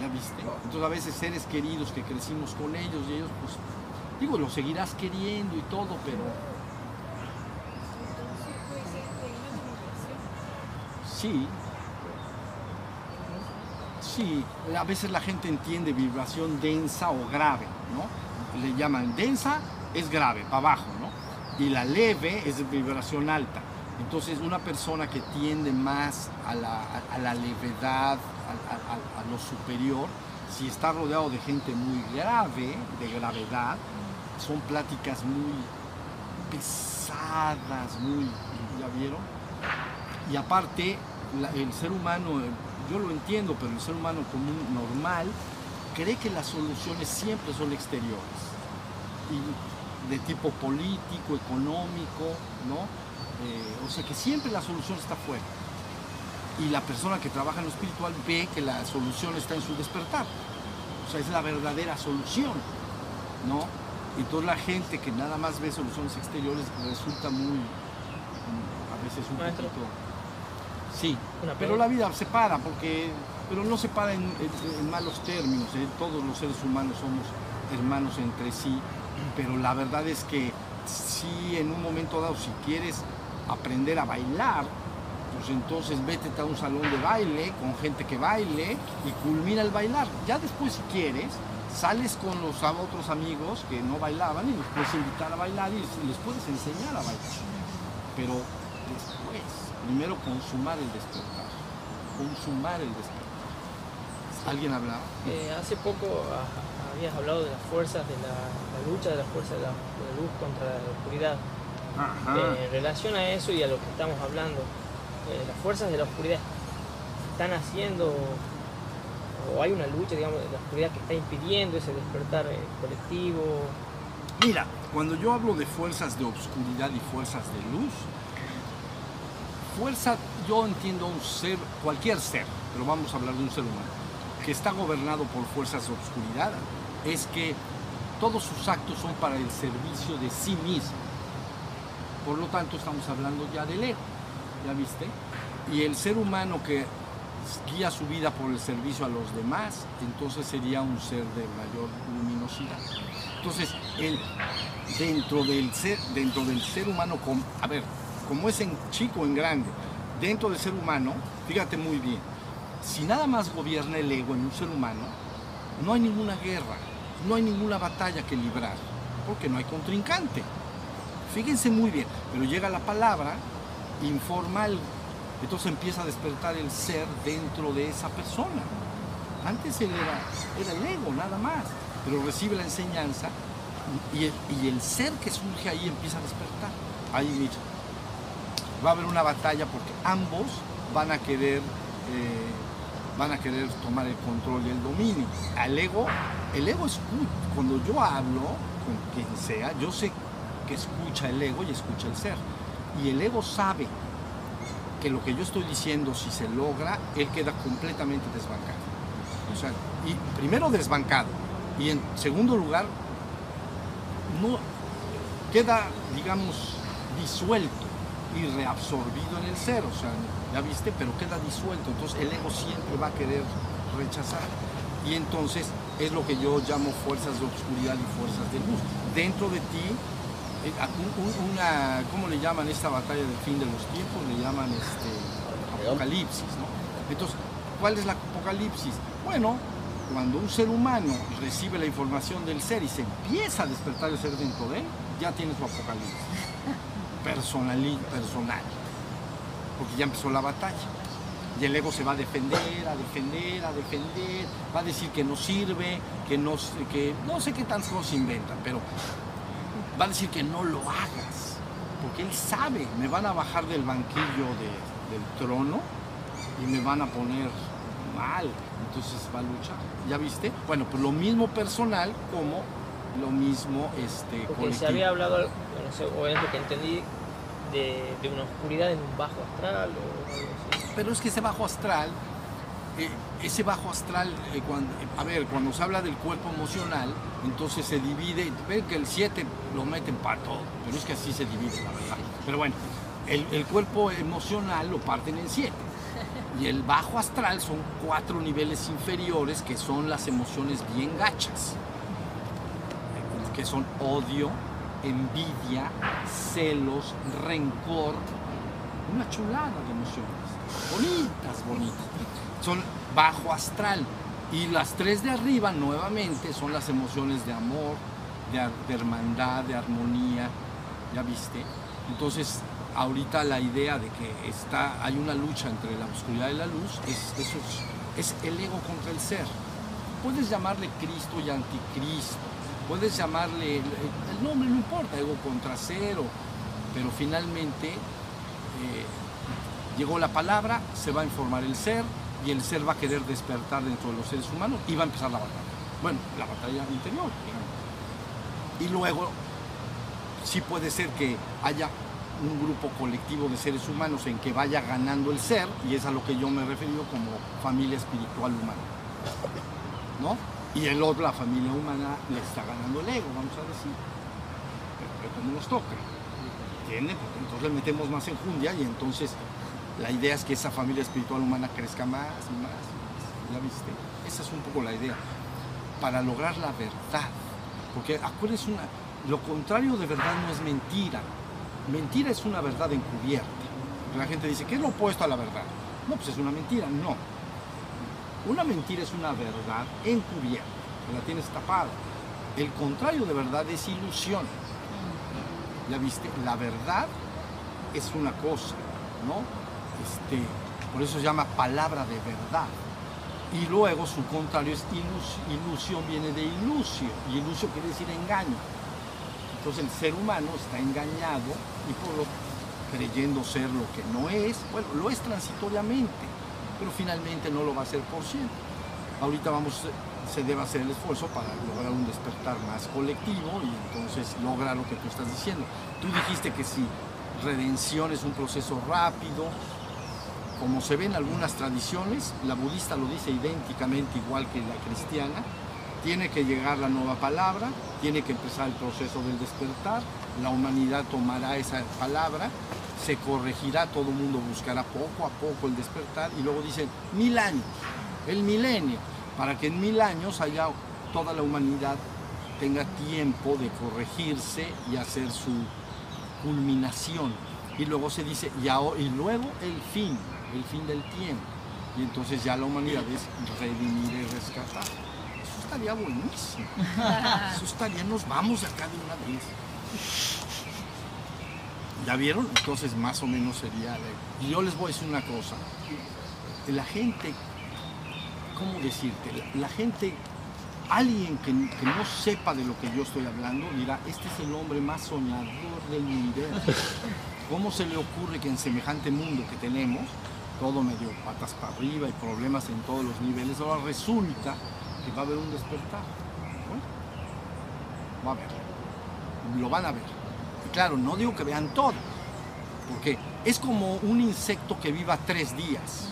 ¿Ya viste? Entonces a veces seres queridos que crecimos con ellos y ellos, pues, digo, los seguirás queriendo y todo, pero sí. Sí, a veces la gente entiende vibración densa o grave, ¿no? Le llaman densa, es grave, para abajo, ¿no? Y la leve es vibración alta. Entonces, una persona que tiende más a la, a- la levedad, a, lo superior, si está rodeado de gente muy grave, de gravedad, son pláticas muy pesadas, muy, ¿ya vieron? Y aparte, el ser humano, yo lo entiendo, pero el ser humano común, normal, cree que las soluciones siempre son exteriores. Y de tipo político, económico, ¿no? Eh, o sea que siempre la solución está fuera. Y la persona que trabaja en lo espiritual ve que la solución está en su despertar. O sea, es la verdadera solución. ¿no? Entonces la gente que nada más ve soluciones exteriores resulta muy, a veces un Maestro. poquito... Sí, pero la vida se para, porque, pero no se para en, en- en malos términos, ¿eh? todos los seres humanos somos hermanos entre sí, pero la verdad es que si en un momento dado, si quieres aprender a bailar, pues entonces vete a un salón de baile con gente que baile y culmina el bailar. Ya después si quieres, sales con los a- otros amigos que no bailaban y los puedes invitar a bailar y les- puedes enseñar a bailar. Pero después, primero consumar el despertar. Consumar el despertar. ¿Alguien hablaba? Eh, hace poco ah, habías hablado de las fuerzas de la, la lucha de las fuerzas de la, de la luz contra la oscuridad. Eh, en relación a eso y a lo que estamos hablando, eh, las fuerzas de la oscuridad están haciendo o hay una lucha, digamos, de la oscuridad que está impidiendo ese despertar eh, colectivo. Mira, cuando yo hablo de fuerzas de obscuridad y fuerzas de luz, fuerza, yo entiendo un ser, cualquier ser, pero vamos a hablar de un ser humano, que está gobernado por fuerzas de obscuridad, es que todos sus actos son para el servicio de sí mismo. Por lo tanto, estamos hablando ya del ego, ¿ya viste? Y el ser humano que guía su vida por el servicio a los demás, entonces sería un ser de mayor luminosidad. Entonces, el, dentro, del ser, dentro del ser humano, a ver, como es en chico en grande, dentro del ser humano, fíjate muy bien, si nada más gobierna el ego en un ser humano, no hay ninguna guerra, no hay ninguna batalla que librar, porque no hay contrincante. Fíjense muy bien, pero llega la palabra, informa algo, entonces empieza a despertar el ser dentro de esa persona. Antes él era, era el ego, nada más, pero recibe la enseñanza y el, ser que surge ahí empieza a despertar. Ahí mira, va a haber una batalla porque ambos van a querer, eh, van a querer tomar el control y el dominio. Al ego, el ego escucha, cuando yo hablo con quien sea, yo sé que escucha el ego y escucha el ser. Y el ego sabe que lo que yo estoy diciendo, si se logra, él queda completamente desbancado. O sea, y primero desbancado. Y en segundo lugar, no queda, digamos, disuelto y reabsorbido en el ser. O sea, ya viste, pero queda disuelto. Entonces el ego siempre va a querer rechazar. Y entonces es lo que yo llamo fuerzas de obscuridad y fuerzas de luz. Dentro de ti, una, ¿cómo le llaman esta batalla del fin de los tiempos? Le llaman este, apocalipsis, ¿no? Entonces, ¿cuál es la apocalipsis? Bueno, cuando un ser humano recibe la información del ser y se empieza a despertar el ser dentro de él, ya tiene su apocalipsis. Personal, personal. Porque ya empezó la batalla. Y el ego se va a defender, a defender, a defender, va a decir que no sirve, que no, sé- que no sé qué tantas cosas inventan, pero va a decir que no lo hagas, porque él sabe, me van a bajar del banquillo de- del trono y me van a poner mal, entonces va a luchar, ¿ya viste? Bueno, pues lo mismo personal como lo mismo este, Porque se había hablado, no sé, o es lo que entendí, de, de una oscuridad en un bajo astral o algo así. Pero es que ese bajo astral, eh, ese bajo astral, eh, cuando, eh, a ver, cuando se habla del cuerpo emocional, entonces se divide, ven que el 7 lo meten para todo, pero es que así se divide, la verdad. Pero bueno, el, el cuerpo emocional lo parten en 7. Y el bajo astral son cuatro niveles inferiores que son las emociones bien gachas, que son odio, envidia, celos, rencor, una chulada de emociones, bonitas, bonitas. Son bajo astral. Y las tres de arriba nuevamente son las emociones de amor, de, hermandad, de armonía, ¿ya viste? Entonces, ahorita la idea de que está, hay una lucha entre la oscuridad y la luz, es, es, el ego contra el ser. Puedes llamarle Cristo y anticristo, puedes llamarle, el, el nombre no importa, ego contra cero, pero finalmente eh, llegó la palabra, se va a informar el ser y el ser va a querer despertar dentro de los seres humanos y va a empezar la batalla. Bueno, la batalla interior. digamos. Y luego sí puede ser que haya un grupo colectivo de seres humanos en que vaya ganando el ser, y es a lo que yo me he referido como familia espiritual humana. ¿No? Y el otro, la familia humana, le está ganando el ego, vamos a decir. Pero, pero como nos toca. ¿Entienden? Porque entonces le metemos más enjundia y entonces la idea es que esa familia espiritual humana crezca más y más y más. ¿Ya viste? Esa es un poco la idea. Para lograr la verdad. Porque acuérdense, una, lo contrario de verdad no es mentira. Mentira es una verdad encubierta. La gente dice, ¿qué es lo opuesto a la verdad? No, pues es una mentira. No. Una mentira es una verdad encubierta, la tienes tapada. El contrario de verdad es ilusión. ¿Ya viste? La verdad es una cosa, ¿no? Este, por eso se llama palabra de verdad. Y luego su contrario es ilus- ilusión, viene de ilusio. Y ilusio quiere decir engaño. Entonces el ser humano está engañado y por lo creyendo ser lo que no es, bueno, lo es transitoriamente, pero finalmente no lo va a ser por siempre. Ahorita vamos, se debe hacer el esfuerzo para lograr un despertar más colectivo y entonces logra lo que tú estás diciendo. Tú dijiste que si redención es un proceso rápido, como se ve en algunas tradiciones, la budista lo dice idénticamente igual que la cristiana, tiene que llegar la nueva palabra, tiene que empezar el proceso del despertar, la humanidad tomará esa palabra, se corregirá, todo el mundo buscará poco a poco el despertar y luego dicen mil años, el milenio, para que en mil años haya toda la humanidad tenga tiempo de corregirse y hacer su culminación. Y luego se dice, y luego el fin, el fin del tiempo. Y entonces ya la humanidad es redimir y rescatar. Eso estaría buenísimo. Eso estaría, nos vamos acá de una vez. ¿Ya vieron? Entonces más o menos sería... Y yo les voy a decir una cosa. La gente, ¿cómo decirte? La, la gente, alguien que, que no sepa de lo que yo estoy hablando, dirá, este es el hombre más soñador del universo. ¿Cómo se le ocurre que en semejante mundo que tenemos, todo medio patas para arriba y problemas en todos los niveles, ahora resulta que va a haber un despertar? Va a haber. Lo van a ver. Y claro, no digo que vean todo, porque es como un insecto que viva tres días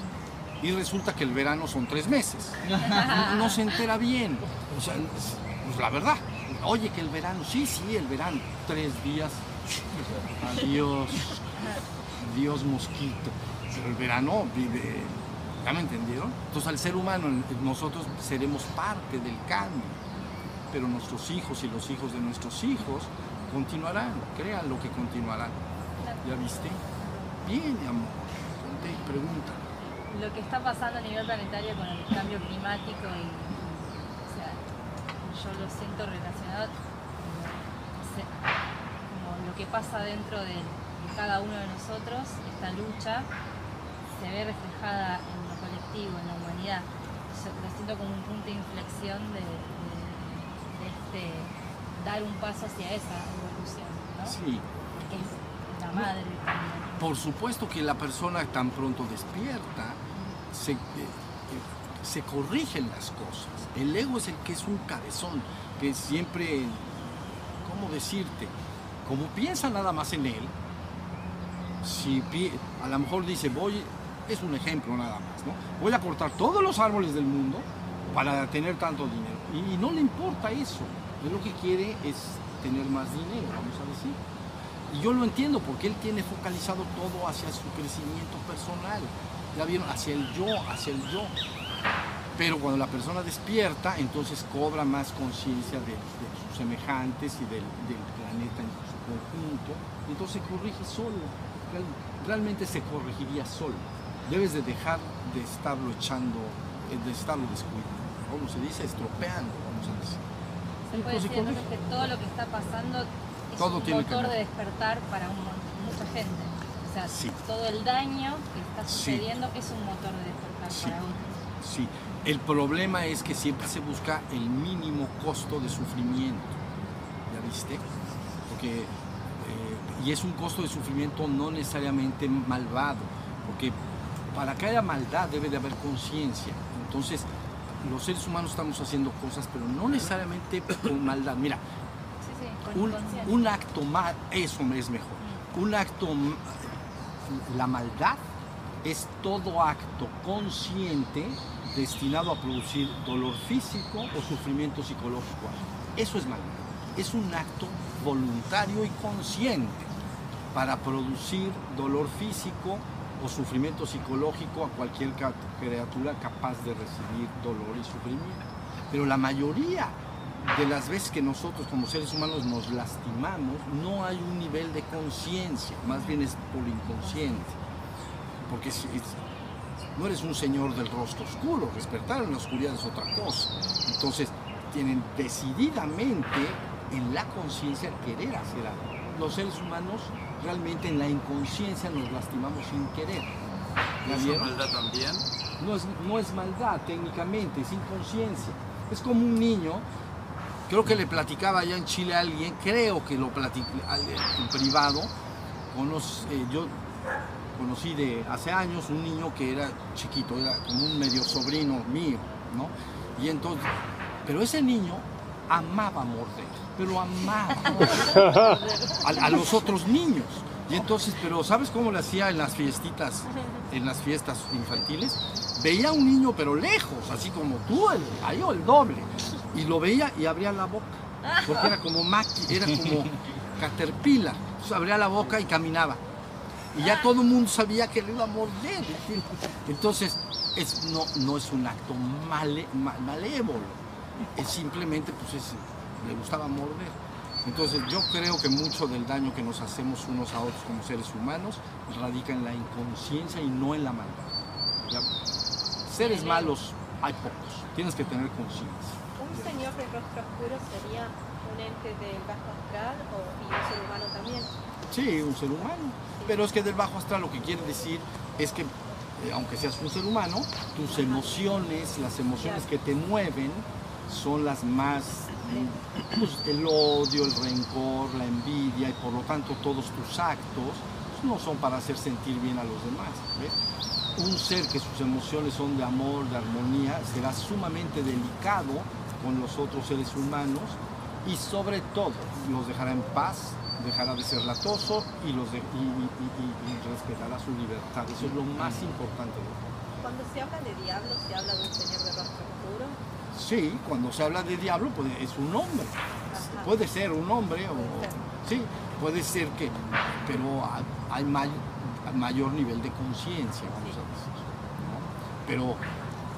y resulta que el verano son tres meses. No, no se entera bien. O sea, es- pues la verdad. Oye, que el verano, sí, sí, el verano. Tres días. Adiós. Adiós, mosquito. Pero el verano vive. ¿Ya me entendieron? Entonces, al ser humano, nosotros seremos parte del cambio. Pero nuestros hijos y los hijos de nuestros hijos continuarán. Crean lo que continuarán. ¿Ya viste? Bien, amor. Ponte y pregunta. Lo que está pasando a nivel planetario con el cambio climático y, o sea, yo lo siento relacionado sé, como lo que pasa dentro de, de cada uno de nosotros, esta lucha se ve reflejada en lo colectivo, en la humanidad. Yo lo siento como un punto de inflexión de, de- de este dar un paso hacia esa evolución, ¿no? Sí. Que es la madre también. Por supuesto que la persona tan pronto despierta, se, eh, eh, se corrigen las cosas. El ego es el que es un cabezón, que siempre, ¿cómo decirte? Como piensa nada más en él, si a lo mejor dice, voy, es un ejemplo nada más, ¿no? Voy a cortar todos los árboles del mundo para tener tanto dinero. Y, no le importa eso. Él lo que quiere es tener más dinero, vamos a decir. Y yo lo entiendo porque él tiene focalizado todo hacia su crecimiento personal. Ya vieron, hacia el yo, hacia el yo. Pero cuando la persona despierta, entonces cobra más conciencia de, sus semejantes y del, planeta en su conjunto. Entonces corrige solo. Real- realmente se corregiría solo. Debes de dejar de estarlo echando, eh, de estarlo descuidando. ¿Cómo se dice? Estropeando, vamos a decir. Se puede decir entonces que todo lo que está pasando es Todo un tiene motor de despertar para un mucha gente. O sea, Sí. todo el daño que está Sí. sucediendo es un motor de despertar Sí. para otros. Sí, el problema es que siempre se busca el mínimo costo de sufrimiento. ¿Ya viste? Porque, eh, y es un costo de sufrimiento no necesariamente malvado, porque para que haya maldad debe de haber conciencia. Entonces, los seres humanos estamos haciendo cosas, pero no necesariamente con maldad. Mira, Sí, sí, con un, un acto mal, eso es mejor. Un acto, m- la maldad es todo acto consciente destinado a producir dolor físico o sufrimiento psicológico. Eso es maldad. Es un acto voluntario y consciente para producir dolor físico o sufrimiento psicológico a cualquier criatura capaz de recibir dolor y sufrimiento. Pero la mayoría de las veces que nosotros como seres humanos nos lastimamos, no hay un nivel de conciencia, más bien es por inconsciente. Porque no eres un señor del rostro oscuro, despertar en la oscuridad es otra cosa. Entonces, tienen decididamente en la conciencia querer hacer algo. Los seres humanos realmente en la inconsciencia nos lastimamos sin querer. ¿Ya ¿Eso es maldad también? No es, no es maldad técnicamente, es inconsciencia. Es como un niño, creo que le platicaba allá en Chile a alguien, creo que lo platicé en privado, conoc- eh, yo conocí de hace años un niño que era chiquito, era como un medio sobrino mío, ¿no? Y entonces, pero ese niño amaba morder, pero amaba a, a los otros niños. Y entonces, pero ¿sabes cómo lo hacía en las fiestitas, en las fiestas infantiles? Veía a un niño pero lejos, así como tú, el, ahí o el doble. Y lo veía y abría la boca, porque era como maqui, era como caterpillar. Entonces abría la boca y caminaba. Y ya todo el mundo sabía que le iba a morder. Entonces, es, no, no es un acto male- ma- malévolo. Es simplemente, pues, es- le gustaba morder. Entonces, yo creo que mucho del daño que nos hacemos unos a otros como seres humanos radica en la inconsciencia y no en la maldad. ¿ya? Seres malos hay pocos. Tienes que tener conciencia. ¿Un señor de rostro oscuro sería un ente del bajo astral o, y un ser humano también? Sí, un ser humano. Pero es que del bajo astral lo que quiere decir es que, eh, aunque seas un ser humano, tus emociones, las emociones que te mueven, son las más, pues, el odio, el rencor, la envidia, y por lo tanto todos tus actos pues, no son para hacer sentir bien a los demás. ¿ves? Un ser que sus emociones son de amor, de armonía, será sumamente delicado con los otros seres humanos y sobre todo los dejará en paz, dejará de ser latoso y, los de- y, y- y- respetará su libertad. Eso es lo más importante. Cuando se habla de diablo, se habla de un señor de. Sí, cuando se habla de diablo pues, es un hombre. Ajá. Puede ser un hombre o... Sí, puede ser que... Pero hay, hay may- mayor nivel de conciencia, vamos a decir. ¿no? Pero,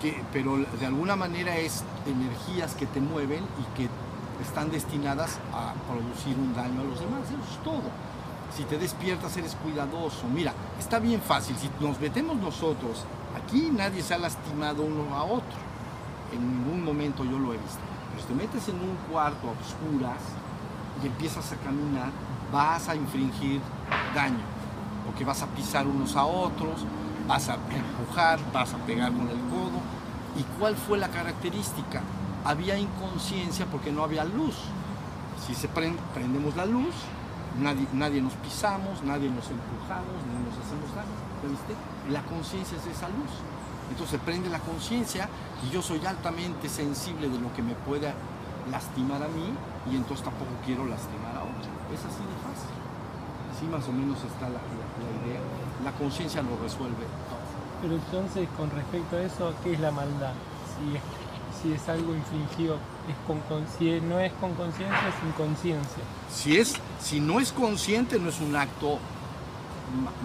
que, pero de alguna manera es energías que te mueven y que están destinadas a producir un daño a los demás. Eso es todo. Si te despiertas eres cuidadoso. Mira, está bien fácil. Si nos metemos nosotros, aquí nadie se ha lastimado uno a otro. En ningún momento yo lo he visto. Pero si te metes en un cuarto a oscuras y empiezas a caminar, vas a infringir daño. Porque vas a pisar unos a otros, vas a empujar, vas a pegar con el codo. ¿Y cuál fue la característica? Había inconsciencia porque no había luz. Si se prend- prendemos la luz, nadie, nadie nos pisamos, nadie nos empujamos, ni nos hacemos daño. ¿Ya viste? La conciencia es esa luz. Entonces prende la conciencia y yo soy altamente sensible de lo que me pueda lastimar a mí y entonces tampoco quiero lastimar a otro. Es así de fácil. Así más o menos está la, la- la idea. La conciencia lo resuelve todo. Pero entonces, con respecto a eso, ¿qué es la maldad? Si es, si es algo infligido, es con, si no es con conciencia, es inconsciencia. Si, es, si no es consciente, no es un acto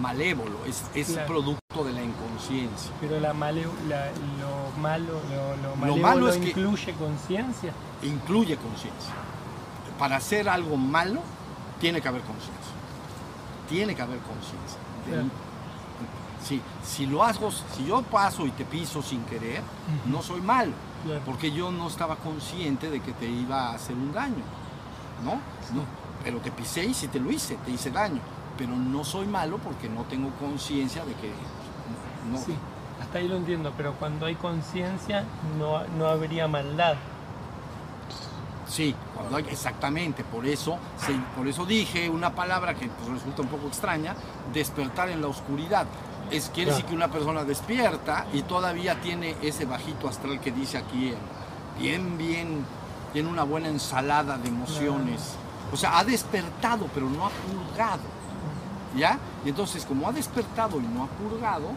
malévolo, es, es Claro. producto de la inconsciencia. Pero la male- la- lo malo, lo, lo Lo malo es que- incluye conciencia. Incluye conciencia. Para hacer algo malo, tiene que haber conciencia. Tiene que haber conciencia. Claro. Sí, si lo hago, si yo paso y te piso sin querer, no soy malo, Claro. porque yo no estaba consciente de que te iba a hacer un daño, ¿no? No, pero te pisé y si te lo hice, te hice daño, pero no soy malo porque no tengo conciencia de que no. Sí, hasta ahí lo entiendo, pero cuando hay conciencia no, no habría maldad. Sí, cuando hay, exactamente, por eso, se- por eso dije una palabra que pues, resulta un poco extraña, despertar en la oscuridad. Es, quiere decir que una persona despierta y todavía tiene ese bajito astral que dice aquí, bien, bien, tiene una buena ensalada de emociones. O sea, ha despertado, pero no ha purgado. ¿Ya? Y entonces, como ha despertado y no ha purgado,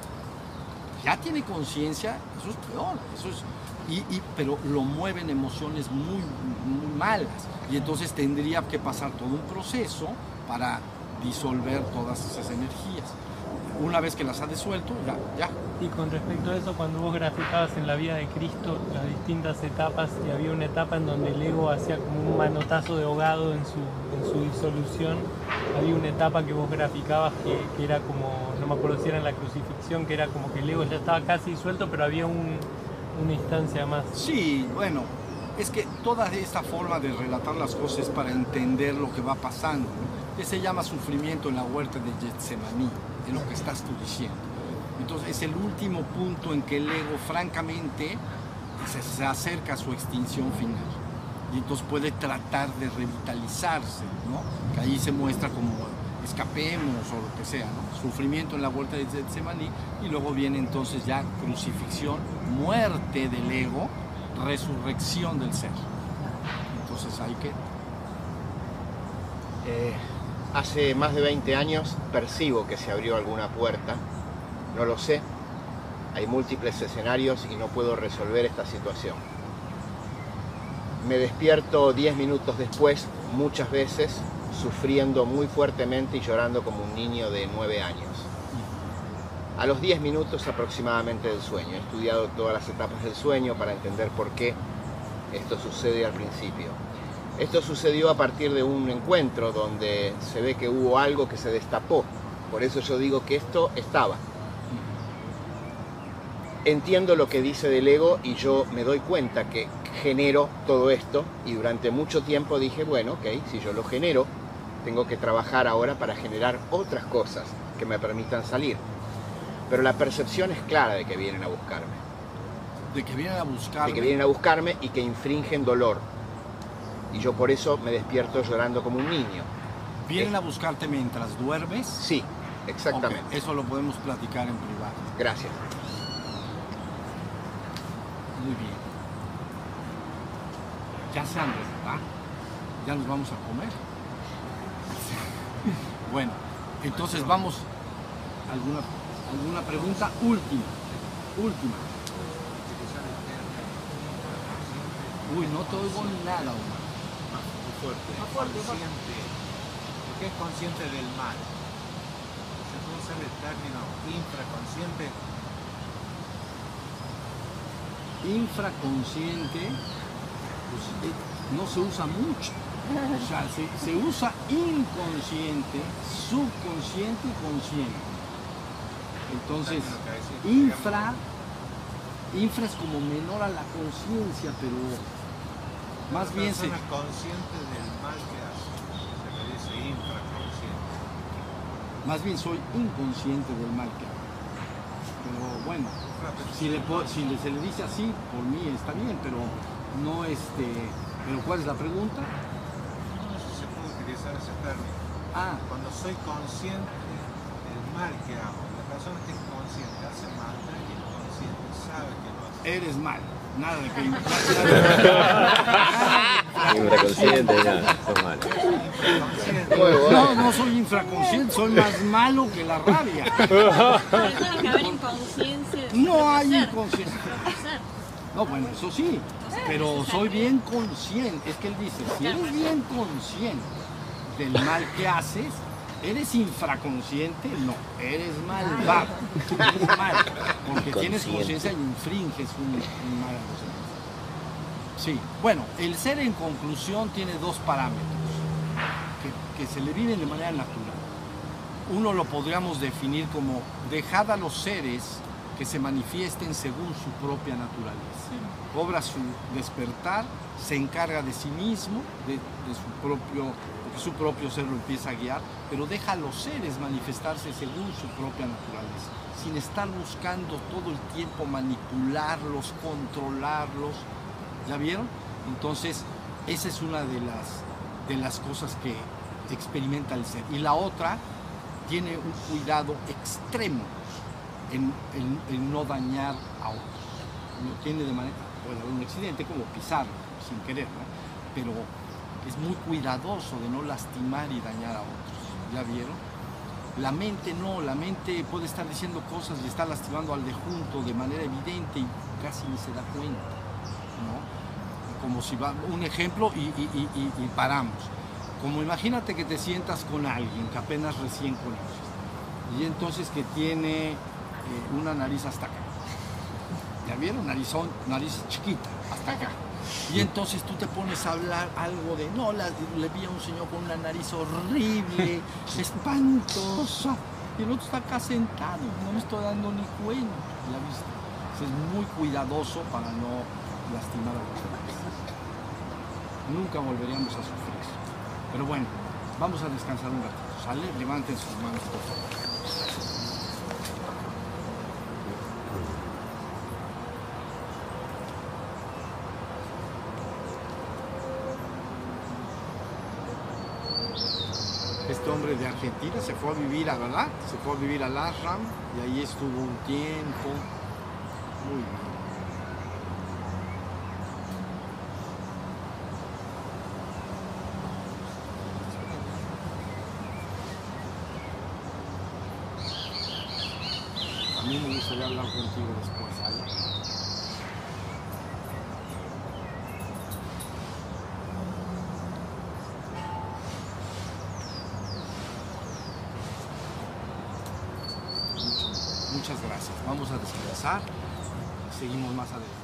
ya tiene conciencia, eso es peor, eso es, y, y- pero lo mueven emociones muy, muy malas. Y entonces tendría que pasar todo un proceso para disolver todas esas energías. Una vez que las ha disuelto, ya, ya. Y con respecto a eso, cuando vos graficabas en la vida de Cristo las distintas etapas, y había una etapa en donde el ego hacía como un manotazo de ahogado en su, en disolución, había una etapa que vos graficabas que, era como, no me acuerdo si era en la crucifixión, que era como que el ego ya estaba casi disuelto, pero había un- una instancia más. Sí, bueno, es que toda esta forma de relatar las cosas para entender lo que va pasando, ¿no? que se llama sufrimiento en la huerta de Getsemaní, es lo que estás tú diciendo. Entonces es el último punto en que el ego francamente se, acerca a su extinción final. Y entonces puede tratar de revitalizarse, ¿no? Que ahí se muestra como escapemos o lo que sea, ¿no? Sufrimiento en la vuelta de Getsemaní y luego viene entonces ya crucifixión, muerte del ego, resurrección del ser. Entonces hay que Eh, hace más de 20 años percibo que se abrió alguna puerta, no lo sé, hay múltiples escenarios y no puedo resolver esta situación. Me despierto 10 minutos después, muchas veces, sufriendo muy fuertemente y llorando como un niño de 9 años. A los 10 minutos aproximadamente del sueño. He estudiado todas las etapas del sueño para entender por qué esto sucede al principio. Esto sucedió a partir de un encuentro donde se ve que hubo algo que se destapó. Por eso yo digo que esto estaba. Entiendo lo que dice del ego y yo me doy cuenta que genero todo esto y durante mucho tiempo dije, bueno, ok, si yo lo genero, tengo que trabajar ahora para generar otras cosas que me permitan salir. Pero la percepción es clara de que vienen a buscarme. de que vienen a buscar. De que vienen a buscarme y que infringen dolor. Y yo por eso me despierto llorando como un niño. ¿Vienen a buscarte mientras duermes? Sí, exactamente. Eso lo podemos platicar en privado. Gracias. Muy bien. Ya se hambre, ¿verdad? Ya nos vamos a comer. Bueno, entonces vamos. ¿Alguna, alguna pregunta? Última. Última. Uy, no te oigo nada, Omar. Muy fuerte. Más fuerte, consciente. ¿Por qué es consciente del mal? Se puede usar el término infraconsciente. Infraconsciente, pues eh, no se usa mucho. O sea, se, se usa inconsciente, subconsciente y consciente. Entonces, infra, infra es como menor a la conciencia, pero más La bien se, consciente del mal que hace. Se le dice infraconsciente. más bien soy inconsciente del mal que hago. Pero bueno, si, le, si le- se le dice así, por mí está bien, pero no este. Pero ¿cuál es la pregunta? No sé si se puede utilizar ese término. Ah. Cuando soy consciente del mal que hago. La persona que es consciente hace mal, pero es inconsciente, sabe que lo hace. Eres mal. Nada de que. Infraconsciente, nada, son malos. No, no soy infraconsciente, soy más malo que la rabia. Pero que haber inconsciencia. No hay inconsciencia. No, bueno, eso sí, pero soy bien consciente. Es que él dice, si eres bien consciente del mal que haces, ¿eres infraconsciente? No, eres malvado. Eres mal, porque tienes conciencia y infringes un, un mal a los demás. Sí, bueno, el ser en conclusión tiene dos parámetros que, que se le viven de manera natural. Uno lo podríamos definir como dejad a los seres que se manifiesten según su propia naturaleza. Obra su despertar, se encarga de sí mismo, de, de su propio, porque su propio ser lo empieza a guiar, pero deja a los seres manifestarse según su propia naturaleza, sin estar buscando todo el tiempo manipularlos, controlarlos. ¿Ya vieron? Entonces, esa es una de las, de las cosas que experimenta el ser. Y la otra tiene un cuidado extremo en, no dañar a otros. Lo tiene de manera, puede haber un accidente como pisarlo sin querer, ¿no? pero es muy cuidadoso de no lastimar y dañar a otros. ¿Ya vieron? La mente no, la mente puede estar diciendo cosas y está lastimando al de junto de manera evidente y casi ni se da cuenta. ¿no? Como si va, un ejemplo y- y paramos. Como imagínate que te sientas con alguien que apenas recién conoces y entonces que tiene eh, una nariz hasta acá. ¿Ya vieron? Narizón, nariz chiquita, hasta acá. Y entonces tú te pones a hablar algo de, no, la- le vi a un señor con una nariz horrible, espantosa. Y el otro está acá sentado, no me estoy dando ni cuenta, ¿ya viste? Entonces, es muy cuidadoso para no lastimar a los demás. Nunca volveríamos a sufrir. Pero bueno, vamos a descansar un ratito, ¿sale? Levanten sus manos, por favor. Este hombre de Argentina se fue a vivir a, ¿verdad? Se fue a vivir al Ashram y ahí estuvo un tiempo. Muy bien. A mí me gustaría hablar contigo después, ¿sale? Muchas gracias. Seguimos más adelante,